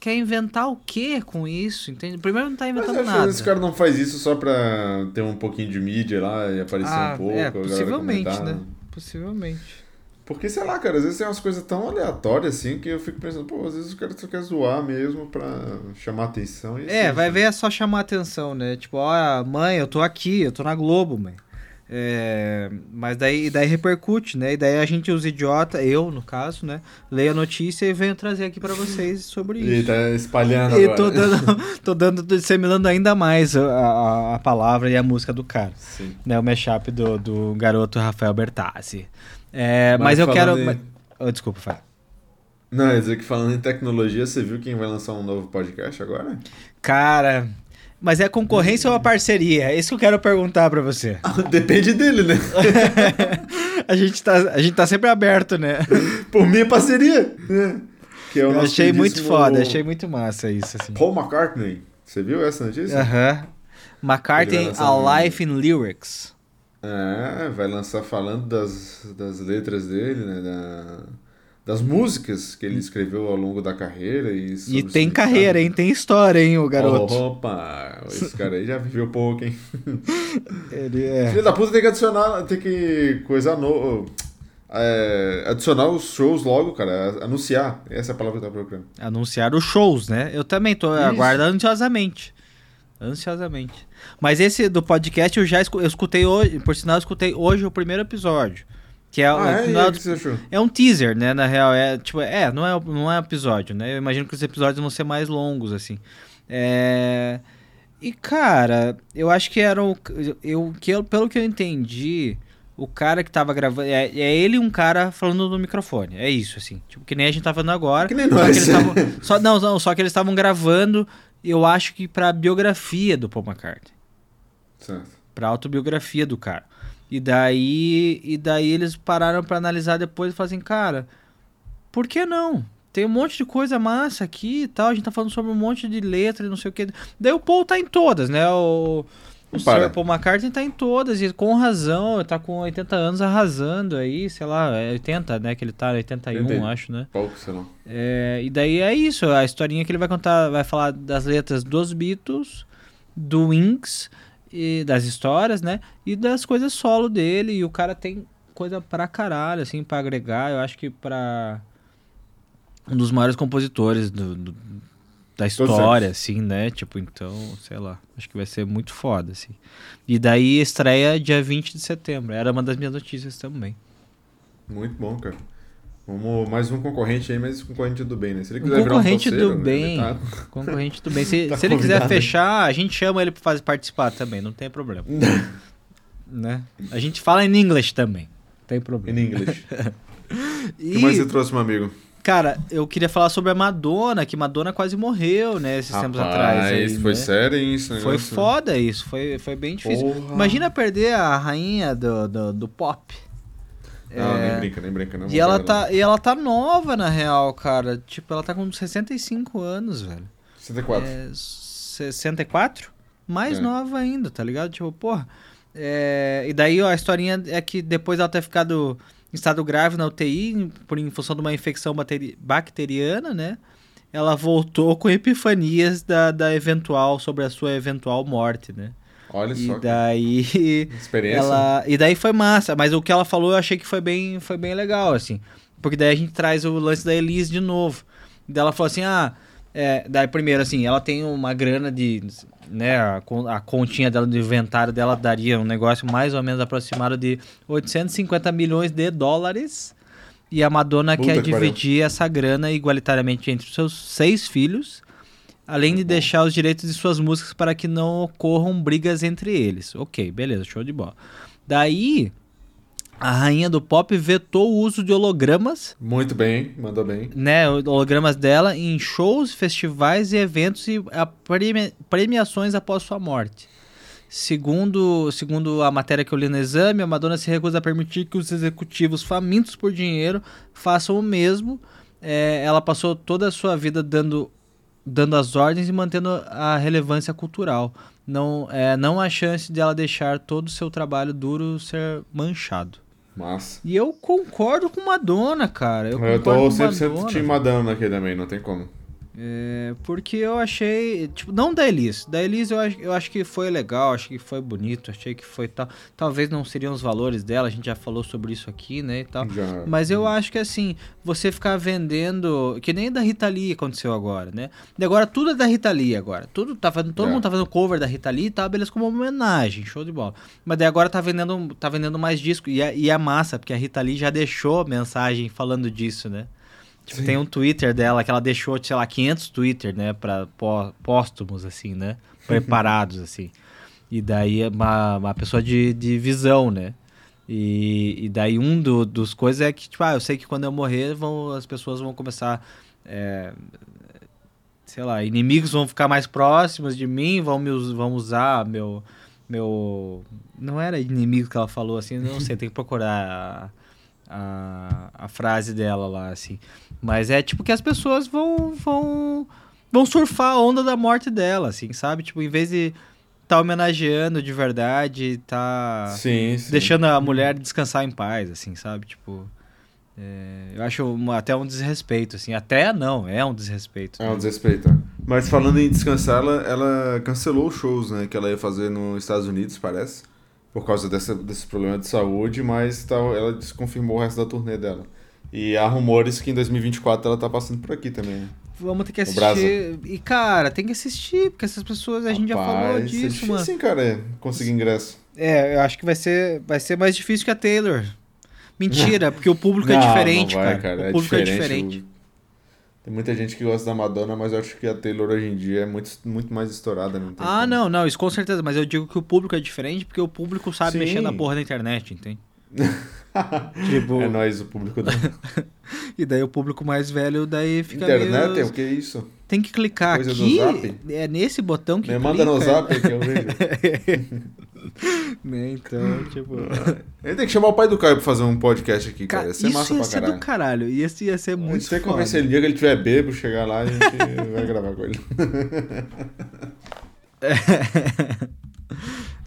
quer inventar o quê com isso, entende? Primeiro não tá Mas inventando que nada. esse cara não faz isso só pra ter um pouquinho de mídia lá e aparecer Ah, um pouco. é, possivelmente, comentar. né? Possivelmente. Porque, sei lá, cara, às vezes tem umas coisas tão aleatórias assim que eu fico pensando, pô, às vezes o cara só quer zoar mesmo pra chamar atenção. É, assim, vai ver é só chamar atenção, né? Tipo, ó, mãe, eu tô aqui, eu tô na Globo, mãe. É, mas daí, daí repercute, né? E daí a gente, os idiota, eu no caso, né? Leio a notícia e venho trazer aqui pra vocês sobre E isso. tá espalhando E agora. tô dando, [laughs] tô dando, disseminando ainda mais a, a, a palavra e a música do cara. Sim. Né? O mashup do, do garoto Rafael Bertassi. É, mas, Mas eu quero. em- mas- Oh, desculpa, Fábio. Não, ia dizer que falando em tecnologia, você viu quem vai lançar um novo podcast agora? Cara, mas é concorrência ou uma parceria? É isso que eu quero perguntar pra você. [laughs] Depende dele, né? [laughs] a, gente tá, a gente tá sempre aberto, né? Por mim é parceria. né? Que é o Eu achei muito foda, achei muito massa isso, assim. Paul McCartney. Você viu essa notícia? Aham. Ele McCartney, vai lançar A Life in Lyrics. É, vai lançar falando das, das letras dele, né? da- das músicas que ele escreveu ao longo da carreira. E, E tem carreira, hein? Tem história, hein, o garoto. Opa, esse cara aí já viveu pouco, hein? [laughs] Ele é. Filho da puta tem que adicionar, tem que coisa no, é, adicionar os shows logo, cara. Anunciar. Essa é a palavra que eu tava procurando. Anunciar os shows, né? Eu também tô aguardando ansiosamente. Ansiosamente. Mas esse do podcast eu já escutei hoje, por sinal, eu escutei hoje o primeiro episódio. Que é, Ah, é? Não é que você achou? É um teaser, né? Na real, é tipo, é, não é, não é episódio, né? Eu imagino que os episódios vão ser mais longos, assim. É... E, cara, eu acho que era o. Eu, que eu, pelo que eu entendi, o cara que tava gravando. É, é ele e um cara falando no microfone. É isso, assim. Tipo, que nem a gente tá falando agora. Que nem só nós. que tavam- [laughs] só, não, não, só que eles estavam gravando, eu acho que pra biografia do Paul McCartney Certo. pra autobiografia do cara. E daí, e daí eles pararam pra analisar depois e falaram assim, cara, por que não? Tem um monte de coisa massa aqui e tal, a gente tá falando sobre um monte de letra e não sei o que. Daí o Paul tá em todas, né? O, o para. Sir Paul McCartney tá em todas, e com razão, tá com 80 anos arrasando aí, sei lá, é 80, né? Que ele tá, 81, 80. acho, né? Pouco, sei lá. É, e daí é isso, a historinha que ele vai contar, vai falar das letras dos Beatles, do Wings, e das histórias, né? E das coisas solo dele, e o cara tem coisa pra caralho, assim, pra agregar, eu acho que pra um dos maiores compositores do, do- da história, assim, né? Tipo, então, sei lá, acho que vai ser muito foda, assim. E daí estreia dia 20 de setembro, era uma das minhas notícias também. Muito bom, cara. Vamos, mais um concorrente aí, mas concorrente do bem, né? Se ele Um quiser virar um concorrente parceiro, do né, bem. ele tá- [laughs] Concorrente do bem. Se, [laughs] Tá se ele quiser fechar, a gente chama ele pra fazer participar também, não tem problema. né? A gente fala em inglês também. Não tem problema. English. [laughs] O E, que mais você trouxe, meu amigo? cara, eu queria falar sobre a Madonna, que Madonna quase morreu, né, esses tempos atrás. aí, Rapaz, foi né? sério hein, esse Foi foda isso, foi, foi bem difícil. Porra. Imagina perder a rainha do, do, do pop. Não, É, nem brinca, nem brinca. Não E ela, tá, e ela tá nova, na real, cara. Tipo, ela tá com 65 anos, velho. não. 64. É, 64? Mais É. nova ainda, tá ligado? Tipo, porra. É, e daí ó, a historinha é que depois dela ter ficado em estado grave na UTI, por em função de uma infecção bacteriana, né? Ela voltou com epifanias da, da eventual, sobre a sua eventual morte, né? Olha E só. daí. [laughs] Experiência. Ela, e daí foi massa, mas o que ela falou eu achei que foi bem, foi bem legal, assim. Porque daí a gente traz o lance da Elise de novo. Daí ela falou assim: ah, é, daí primeiro assim, ela tem uma grana de. Né, a, a continha dela do inventário dela daria um negócio mais ou menos aproximado de 850 milhões de dólares. E a Madonna Puta quer que pariu. dividir essa grana igualitariamente entre os seus seis filhos, além de deixar os direitos de suas músicas para que não ocorram brigas entre eles. Ok, beleza, show de bola. Daí, a rainha do pop vetou o uso de hologramas, Muito bem, mandou bem. né, hologramas dela em shows, festivais e eventos e premiações após sua morte. Segundo, segundo a matéria que eu li no exame, a Madonna se recusa a permitir que os executivos famintos por dinheiro façam o mesmo. É, ela passou toda a sua vida dando, dando as ordens e mantendo a relevância cultural. Não, é, não há chance de ela deixar todo o seu trabalho duro ser manchado. Massa. E eu concordo com Madonna, cara. Eu, Eu, tô com 100% Madonna. time Madonna aqui também, não tem como. É, porque eu achei, tipo, não da Elise. Da Elise eu acho, eu acho que foi legal, acho que foi bonito, achei que foi tal. Talvez não seriam os valores dela, a gente já falou sobre isso aqui, né, e tal. Já. Mas eu acho que assim, você ficar vendendo, que nem da Rita Lee aconteceu agora, né? E agora tudo é da Rita Lee agora. Tudo tá fazendo, todo É. mundo tá fazendo cover da Rita Lee e tal, beleza, como homenagem, show de bola. Mas daí agora tá vendendo, tá vendendo mais disco e é, e é massa, porque a Rita Lee já deixou mensagem falando disso, né? Tipo, tem um Twitter dela que ela deixou, sei lá, 500 Twitter, né, para póstumos assim, né? [laughs] Preparados assim. E daí é uma, uma pessoa de, de visão, né? E, e daí um do- dos coisas é que, tipo, ah, eu sei que quando eu morrer, vão, as pessoas vão começar. é, sei lá, inimigos vão ficar mais próximos de mim, vão, me, vão usar meu. meu. Não era inimigo que ela falou assim, não sei, tem que procurar a, a, frase dela lá, assim. Mas é tipo que as pessoas vão. vão. vão surfar a onda da morte dela, assim, sabe? Tipo, em vez de tá homenageando de verdade, tá Sim, sim. deixando a mulher descansar em paz, assim, sabe? Tipo, é, eu acho uma- até um desrespeito, assim. Até não, é um desrespeito. É né? um desrespeito. é. Mas falando em descansar, ela, ela cancelou os shows, né? Que ela ia fazer nos Estados Unidos, parece. Por causa dessa, desse problema de saúde, mas tá, ela desconfirmou o resto da turnê dela. E há rumores que em 2024 ela tá passando por aqui também. né? Vamos ter que assistir. E, cara, tem que assistir, porque essas pessoas, a gente já falou Rapaz, é disso, difícil, mano. hein, cara, é, conseguir ingresso. É, eu acho que vai ser, vai ser mais difícil que a Taylor. Mentira, [laughs] porque o público é Não, diferente, não vai, cara. é O público é diferente. Tem muita gente que gosta da Madonna, mas eu acho que a Taylor hoje em dia é muito, muito mais estourada. Não tem Ah, como. não, não, isso com certeza. Mas eu digo que o público é diferente porque o público sabe Sim. mexer na porra da internet, entende? [laughs] tipo, É nós, o público da [laughs] e daí o público mais velho daí fica internet. meio... É o que é isso? Tem que clicar Coisa aqui, Zap? é nesse botão que Me clica. manda no zap que eu vejo. [laughs] [laughs] né, então, tipo... A gente tem que chamar o pai do Caio pra fazer um podcast aqui, cara. Ia ser isso massa ia pra ser caralho. do caralho. Ia ser A muito gente tem que convencer ele. Dia que ele tiver bebo, chegar lá, a gente [laughs] vai gravar com ele. [laughs]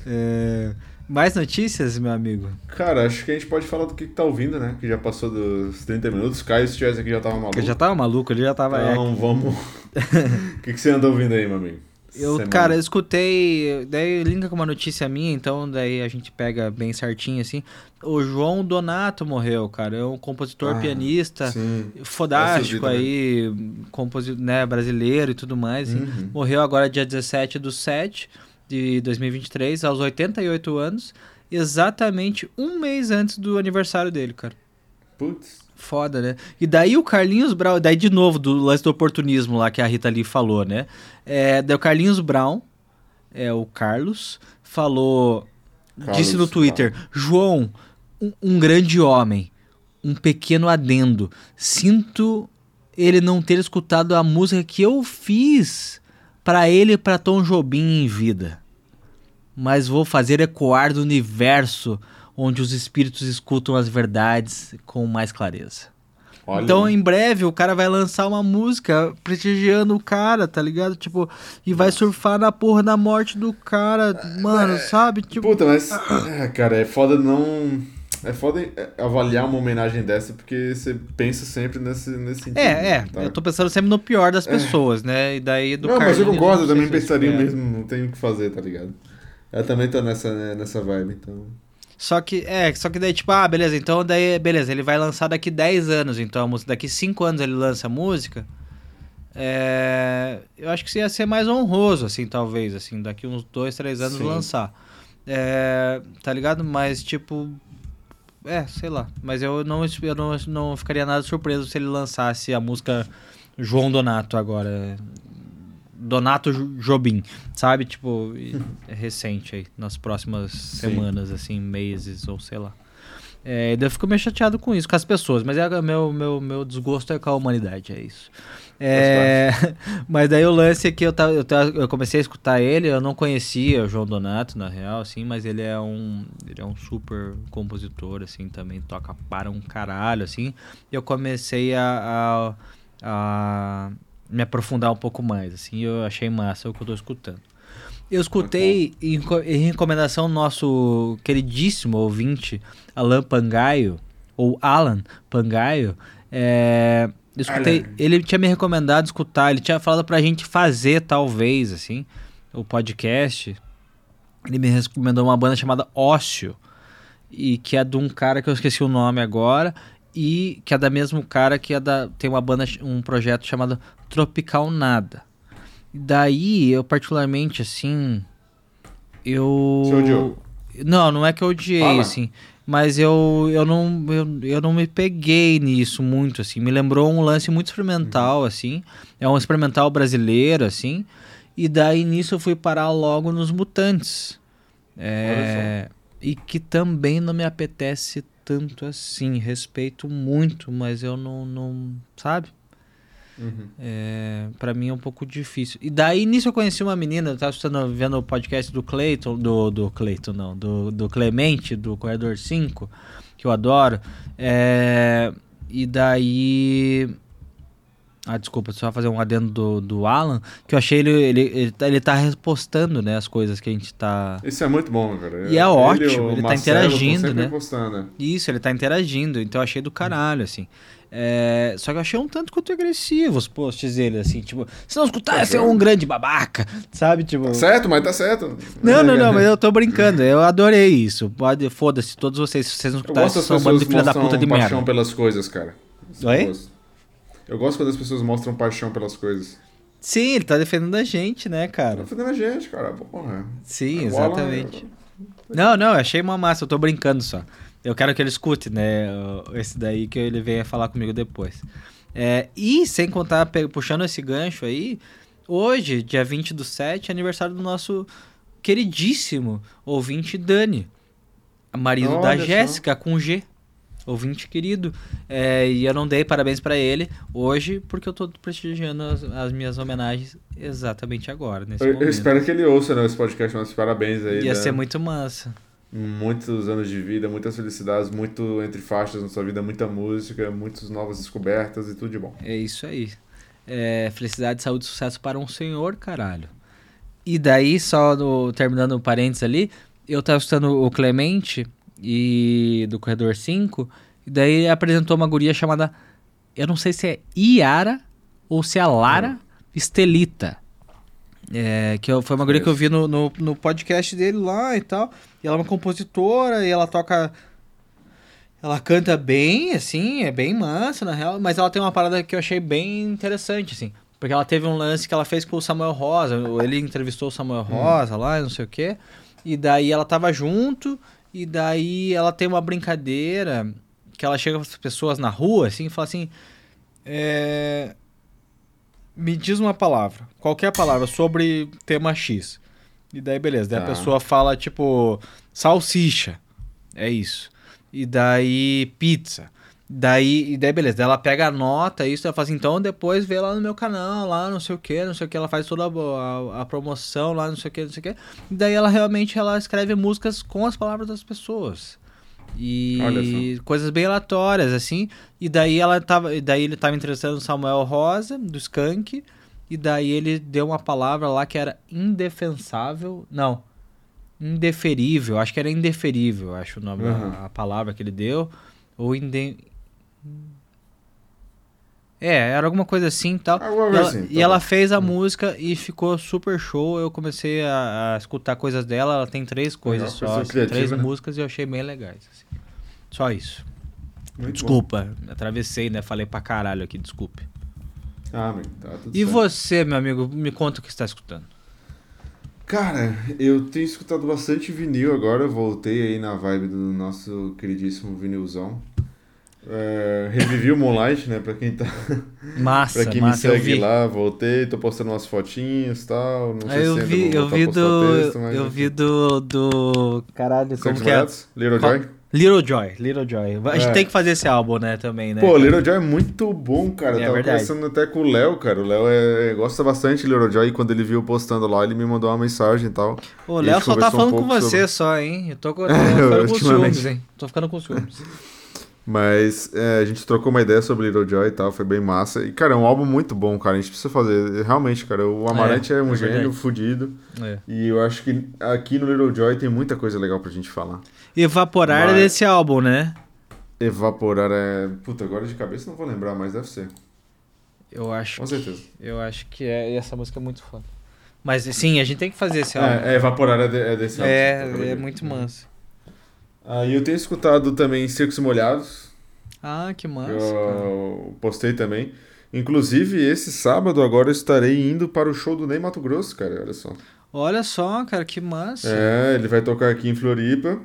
É, Mais notícias, meu amigo? Cara, acho que a gente pode falar do que, que tá ouvindo, né? Que já passou dos 30 minutos. Caio, se estivesse aqui, já tava maluco. Eu já tava maluco, ele já tava... é, Então, vamos... O que, que você anda ouvindo aí, meu amigo? Eu, Semana. cara, eu escutei. Daí linka com uma notícia minha, então daí a gente pega bem certinho assim. O João Donato morreu, cara. É um compositor Ah, pianista Sim. fodástico eu aí, compositor, né, brasileiro e tudo mais. assim. Uhum. Morreu agora dia 17 do 7 de 2023, aos 88 anos, exatamente um mês antes do aniversário dele, cara. Putz. Foda, né? E daí o Carlinhos Brown, daí de novo, do lance do oportunismo lá que a Rita Lee falou, né? É, daí o Carlinhos Brown, é o Carlos, falou, Carlos disse no Twitter, João, um, um grande homem, um pequeno adendo, sinto ele não ter escutado a música que eu fiz pra ele e pra Tom Jobim em vida. Mas vou fazer ecoar do universo onde os espíritos escutam as verdades com mais clareza. Olha. Então, em breve, o cara vai lançar uma música prestigiando o cara, tá ligado? Tipo, e vai surfar na porra da morte do cara, mano, sabe? Tipo, Puta, mas. é, cara, é foda não. É foda é, avaliar uma homenagem dessa porque você pensa sempre nesse, nesse sentido. é, é, tá? eu tô pensando sempre no pior das pessoas, né? E daí do Não, mas eu concordo, eu também pensaria mesmo, não tenho o que fazer, tá ligado? Eu também tô nessa, né, nessa vibe, então. Só que, é, só que daí, tipo, ah, beleza, então daí, beleza, ele vai lançar daqui 10 anos, então a música, daqui 5 anos ele lança a música. É, eu acho que isso ia ser mais honroso, assim, talvez, assim, daqui uns 2, 3 anos Sim. lançar. É, tá ligado? Mas, tipo, é, sei lá. Mas eu não, eu não, não ficaria nada surpreso se ele lançasse a música João Donato agora. Donato Jo- Jobim, sabe? Tipo, é recente aí, nas próximas semanas, assim, meses ou sei lá. É, e eu fico meio chateado com isso, com as pessoas, mas é meu, meu, meu desgosto é com a humanidade, é isso. É, [laughs] mas daí o lance é que eu, tava, eu, tava- eu comecei a escutar ele, eu não conhecia o João Donato, na real, assim, mas ele é um ele é um super compositor, assim, também toca para um caralho, assim, e eu comecei a, a, a me aprofundar um pouco mais, assim, eu achei massa o que eu tô escutando. Eu escutei em, em recomendação nosso queridíssimo ouvinte, Alan Pangaio, ou Alan Pangaio, é, Eu escutei, ele tinha me recomendado escutar, ele tinha falado pra gente fazer, talvez, assim, o podcast. Ele me recomendou uma banda chamada Ócio, e que é de um cara que eu esqueci o nome agora, e que é da mesmo cara que é da, tem uma banda, um projeto chamado Tropical Nada. Daí, eu particularmente, assim, eu... Você odiou? Não, não é que eu odiei, Fala. assim, mas eu, eu, não, eu, eu não me peguei nisso muito, assim. Me lembrou um lance muito experimental, Uhum. assim. É um experimental brasileiro, assim. E daí nisso eu fui parar logo nos Mutantes. É, e que também não me apetece tanto assim. Respeito muito, mas eu não, não sabe? Uhum. É, para mim é um pouco difícil. E daí nisso eu conheci uma menina, eu tava vendo o podcast do Cleiton, do, do Cleiton não, do, do Clemente, do Corredor 5, que eu adoro. É, e daí. Ah, desculpa, só fazer um adendo do, do Alan, que eu achei ele, ele, ele, tá, ele tá repostando, né, as coisas que a gente tá. Isso é muito bom, cara. E é ótimo, o ele tá Marcelo tão interagindo, né? postando, né? Isso, ele tá interagindo, então eu achei do caralho, assim. É, só que eu achei um tanto quanto agressivo os posts dele, assim, tipo, se não escutar, você é um grande babaca, [laughs] sabe? Tipo. Tá certo, mas tá certo. Não, não, não, [laughs] mas eu tô brincando, eu adorei isso. Pode, foda-se, todos vocês, se vocês não Eu escutarem, vocês são um bando de filha da puta de paixão merda. pelas coisas, cara. Oi? eu gosto. Eu gosto quando as pessoas mostram paixão pelas coisas. Sim, ele tá defendendo a gente, né, Tá cara? defendendo a gente, cara. Porra. Sim, Alan- exatamente. Não, não, eu achei uma massa, eu tô brincando só. Eu quero que ele escute, né? Esse daí que ele venha falar comigo depois. É, e sem contar, puxando esse gancho aí, hoje, dia 20 do 7, é aniversário do nosso queridíssimo ouvinte Dani. Marido da Olha. Jéssica, com G. Ouvinte querido. É, e eu não dei parabéns pra ele hoje, porque eu tô prestigiando as, as minhas homenagens exatamente agora, nesse Eu, eu momento. espero que ele ouça né, esse podcast, mas parabéns aí. Ia né? ser muito massa. Muitos anos de vida, muitas felicidades, muito entre faixas na sua vida, muita música, muitas novas descobertas e tudo de bom. É isso aí. É, felicidade, saúde e sucesso para um senhor, caralho. E daí, só no, terminando o parênteses ali, eu tava escutando o Clemente e do Corredor 5, e daí ele apresentou uma guria chamada, eu não sei se é Iara ou se é Lara Estelita. É, que eu- foi uma guria que eu vi no, no, no podcast dele lá e tal. E ela é uma compositora e ela toca ela canta bem, assim, é bem massa, na real, mas ela tem uma parada que eu achei bem interessante, assim. Porque ela teve um lance que ela fez com o Samuel Rosa. Ele entrevistou o Samuel Rosa lá, não sei o quê. E daí ela tava junto, e daí ela tem uma brincadeira que ela chega para as pessoas na rua, assim, e fala assim: é, Me diz uma palavra, qualquer palavra, sobre tema X. E daí, beleza. Daí a Tá. pessoa fala, tipo, salsicha. É isso. E daí, pizza. Daí, e daí, beleza. Daí ela pega a nota, isso, ela fala assim, então depois vê lá no meu canal, lá, não sei o que, não sei o que. Ela faz toda a, a- a promoção lá, não sei o que, não sei o que. E daí ela realmente, ela escreve músicas com as palavras das pessoas. E coisas bem aleatórias, assim. E daí ela tava. E daí ele tava entrevistando o Samuel Rosa, do Skank. E daí ele deu uma palavra lá que era indefensável. Não. Indeferível. Acho que era indeferível, acho o nome Uhum. a palavra que ele deu. Ou inde... É, era alguma coisa assim e tal. Alguma E ela, assim, e tá ela bom. fez a música e ficou super show. Eu comecei a, a escutar coisas dela. Ela tem três coisas Legal, só. assim, criativa, três né? músicas e eu achei bem legais. assim. Só isso. Muito Desculpa, atravessei, né? Falei pra caralho aqui, desculpe. bom. Ah, amigo, tá tudo E certo. você, meu amigo, me conta o que você está escutando. Cara, eu tenho escutado bastante vinil agora, voltei aí na vibe do nosso queridíssimo vinilzão. É, revivi o Moonlight, né, pra quem tá... Massa, [laughs] pra quem me massa, eu segue lá, voltei, tô postando umas fotinhas e tal, não sei Aí eu se vi, vou eu vi do. texto, mas eu vi do. do. Caralho, como que é? Little Qual- Joy? Little Joy, Little Joy. A gente É. tem que fazer esse álbum, né, também, né? Pô? Little Joy é muito bom, cara. É eu tava verdade. conversando até com o Léo, cara. O Léo é, gosta bastante de Little Joy e quando ele viu eu postando lá, ele me mandou uma mensagem e tal. O Léo só tá conversou um falando com você sobre- só, hein? Eu tô, com- [laughs] tô ficando com ciúmes, hein? Tô ficando com ciúmes. Mas é, a gente trocou uma ideia sobre Little Joy e tal, foi bem massa. E, cara, é um álbum muito bom, cara. A gente precisa fazer. Realmente, cara, o Amarante é, um é gênio fudido. É. E eu acho que aqui no Little Joy tem muita coisa legal pra gente falar. Evaporar é Mas- desse álbum, né? Evaporar é. Puta, agora de cabeça não vou lembrar, mas deve ser. Eu acho, Com certeza. eu acho que é. E essa música é muito foda. Mas sim, a gente tem que fazer esse álbum. É, é Evaporar é, de- é desse álbum. É, de é ver. muito Uhum. Aí eu tenho escutado também Secos e Molhados. Ah, que massa. Eu cara. postei também. Inclusive, esse sábado agora eu estarei indo para o show do Ney Mato Grosso, cara. Olha só. Olha só, cara, que massa. É, ele vai tocar aqui em Floripa.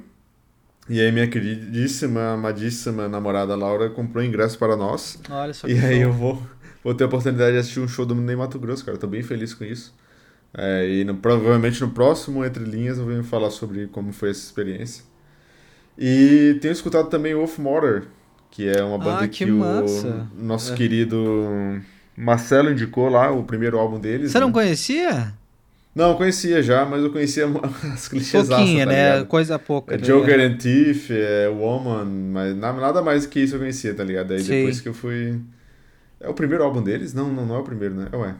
E aí minha queridíssima, amadíssima namorada Laura comprou ingresso para nós. Olha só E aí eu vou, vou ter a oportunidade de assistir um show do Ney Mato Grosso, cara. Tô bem feliz com isso. É, e no- provavelmente no próximo Entre Linhas eu venho falar sobre como foi essa experiência. E tenho escutado também Wolf Motor, que é uma banda Ah, que, que o nosso É. querido Marcelo indicou lá, o primeiro álbum deles. Você não né? conhecia? Não, conhecia já, mas eu conhecia [laughs] as clichês. Pouquinha, tá né? ligado? Coisa pouca. É né? Joker and Thief, é Woman, mas na- nada mais que isso eu conhecia, tá ligado? Aí Sim. depois que eu fui. É o primeiro álbum deles? Não, não, não é o primeiro, né? Ué.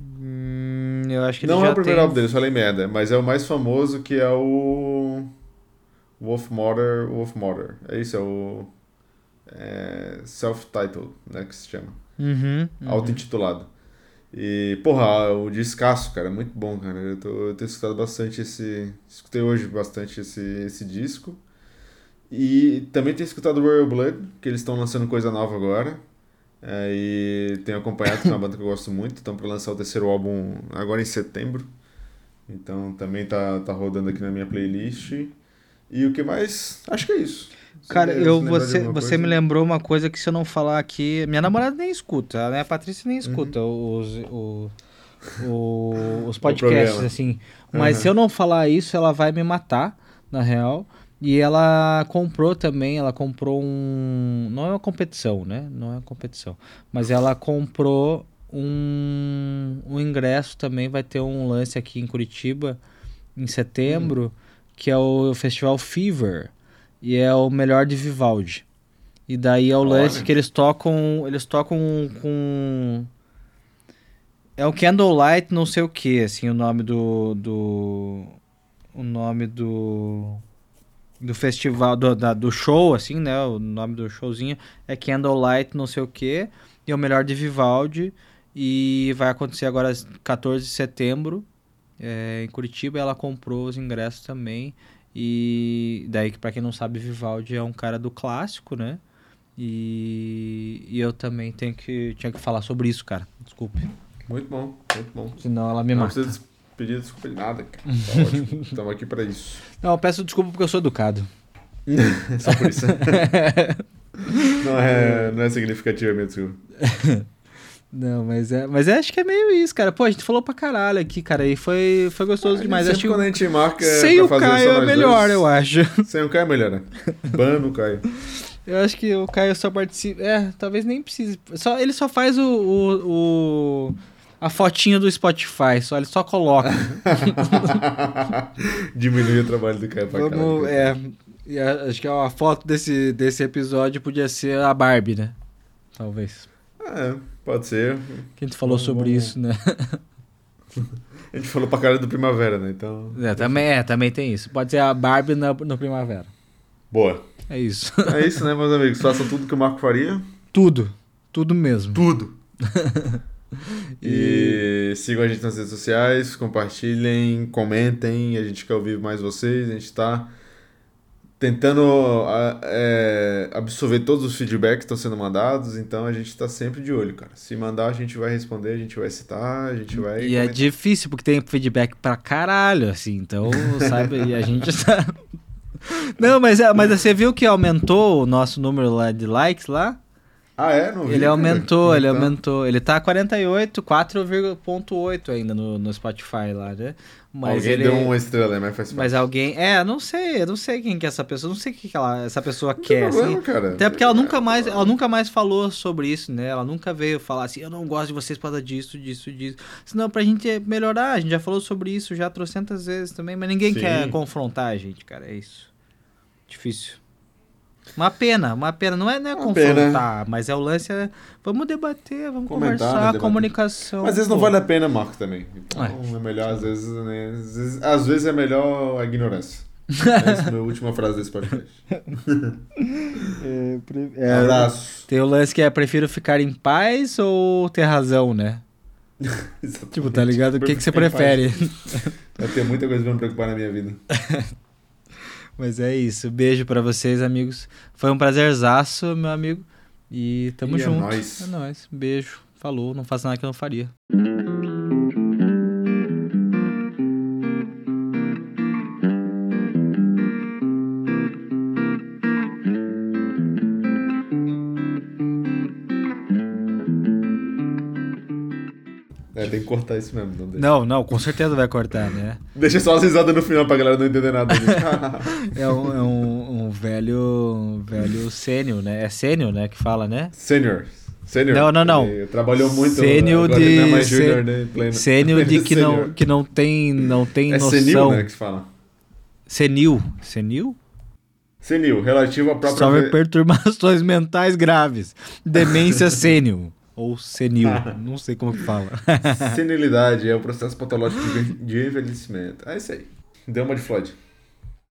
Hum, eu acho que Não é o primeiro tem... álbum deles, falei merda. Mas é o mais famoso que é o. Wolf Motor. Wolf Motor. É isso, é o. É... Self-titled, né? Que se chama. Uhum, uhum. Auto-intitulado. E, porra, o discaço, cara, é muito bom, cara. Eu, tô, eu tenho escutado bastante esse. Escutei hoje bastante esse, esse disco. E também tenho escutado Royal Blood, que eles estão lançando coisa nova agora. É, e tenho acompanhado, que é uma banda que eu gosto muito. Estão para lançar o terceiro álbum agora em setembro. Então também tá, tá rodando aqui na minha playlist. E o que mais? Acho que é isso. Cara, eu, você, você coisa. me lembrou uma coisa que se eu não falar aqui. Minha namorada nem escuta, né? A Patrícia nem escuta os, o, o- os [laughs] podcasts, assim. Mas Uhum. se eu não falar isso, ela vai me matar, na real. E ela comprou também, ela comprou um. Não é uma competição, né? Não é uma competição. Mas ela comprou um, um ingresso também. Vai ter um lance aqui em Curitiba em setembro, que é o Festival Fever. E é o melhor de Vivaldi. E daí é o lance Olha. que eles tocam. Eles tocam com. É o Candlelight não sei o que, assim, o nome do. do o nome do. Do festival, do, da- do show, assim, né? O nome do showzinho é Candlelight não sei o que. E é o melhor de Vivaldi. E vai acontecer agora 14 de setembro é, em Curitiba. Ela comprou os ingressos também. E daí, pra quem não sabe, Vivaldi é um cara do clássico, né? E, e eu também tenho que, tinha que falar sobre isso, cara. Desculpe. Muito bom, muito bom. Senão ela me Não mata. precisa pedir desculpa de nada, cara. Tá [laughs] ótimo. Estamos aqui pra isso. Não, eu peço desculpa porque eu sou educado. [laughs] Só por isso. [laughs] não, é, não é significativo a minha desculpa. Não, mas é, mas é, acho que é meio isso, cara. Pô, a gente falou pra caralho aqui, cara, e foi, foi gostoso demais. Sempre Acho que quando a gente marca sem o Caio é melhor, dois, eu acho. [laughs] Sem o Caio é melhor, né? Ban o Caio. Eu acho que o Caio só participa. É, talvez nem precise. Só, ele só faz o, o, o- a fotinha do Spotify, só ele só coloca. [laughs] Diminui o trabalho do Caio pra Vamos, caralho. é, e a- acho que a foto desse, desse episódio podia ser a Barbie, né? Talvez. É, pode ser. Que a gente falou Vamos- sobre vamos- isso, né? [laughs] A gente falou pra cara do Primavera, né? Então. É, também, é, também tem isso. Pode ser a Barbie na, no Primavera. Boa. É isso. [laughs] É isso, né, meus amigos? Façam tudo que o Marco faria. Tudo. Tudo mesmo. Tudo. [laughs] E sigam a gente nas redes sociais, compartilhem, comentem. A gente quer ouvir mais vocês. A gente tá tentando é, absorver todos os feedbacks que estão sendo mandados. Então a gente tá sempre de olho, cara. Se mandar, a gente vai responder, a gente vai citar, a gente vai. E é comentar. difícil, porque tem feedback pra caralho, assim. Então, sabe, e a gente tá. [laughs] Não, mas, é- mas você viu que aumentou o nosso número lá de likes lá? Ah, é? Não vi, Ele aumentou, ele Então, aumentou. Ele tá 48, 4,8 ainda no, no Spotify lá, né? Mas Alguém ele. deu uma estrela, né? Mas faz Mas parte. alguém. É, não sei, eu não sei quem que é essa pessoa, não sei o que, que ela, essa pessoa Não quer, problema, assim. cara. Até porque ela nunca mais, ela nunca mais falou sobre isso, né? Ela nunca veio falar assim, eu não gosto de vocês por causa disso, disso, disso. Senão, pra gente melhorar, a gente já falou sobre isso já trocentas vezes também, mas ninguém Sim. quer confrontar a gente, cara, é isso. Difícil. Uma pena, uma pena. Não é, não é Uma confrontar, mas é o lance, é, vamos debater, vamos Comentar, né, conversar, debater. comunicação. Mas às vezes não pô. vale a pena, Marco, também. Então É. é melhor, às vezes, né? Às vezes, às vezes é melhor a ignorância. [laughs] Essa é a última frase desse podcast. [laughs] É, pre- é, Abraço. Tem o lance que é prefiro ficar em paz ou ter razão, né? [laughs] Tipo, tá ligado? O que, que você prefere? Eu tenho muita coisa pra me preocupar na minha vida. Mas é isso. Beijo pra vocês, amigos. Foi um prazerzaço, meu amigo. E tamo E é junto. nóis. É nóis. Beijo. Falou. Não faço nada que eu não faria. É, tem que cortar isso mesmo. Não deixa. Não, não, com certeza vai cortar, né? [laughs] Deixa só as risadas no final pra galera não entender nada. [laughs] É um, é um, um velho. Um velho sênior, né? É sênior, né? Que fala, né? Senior. Senior. Não, não, não. Ele trabalhou muito. Sênior não é de- mais junior, né? Sênior de [laughs] que não, Sênior. que não tem, não tem É noção. senil, né? Que se fala. Senil. Senil? Senil, relativo à própria. Sofre ve- perturbações mentais graves. Demência sênil. Ou senil. [laughs] Não sei como que fala. Senilidade é o processo patológico de enve- de envelhecimento. É isso aí. Deu uma de Floyd.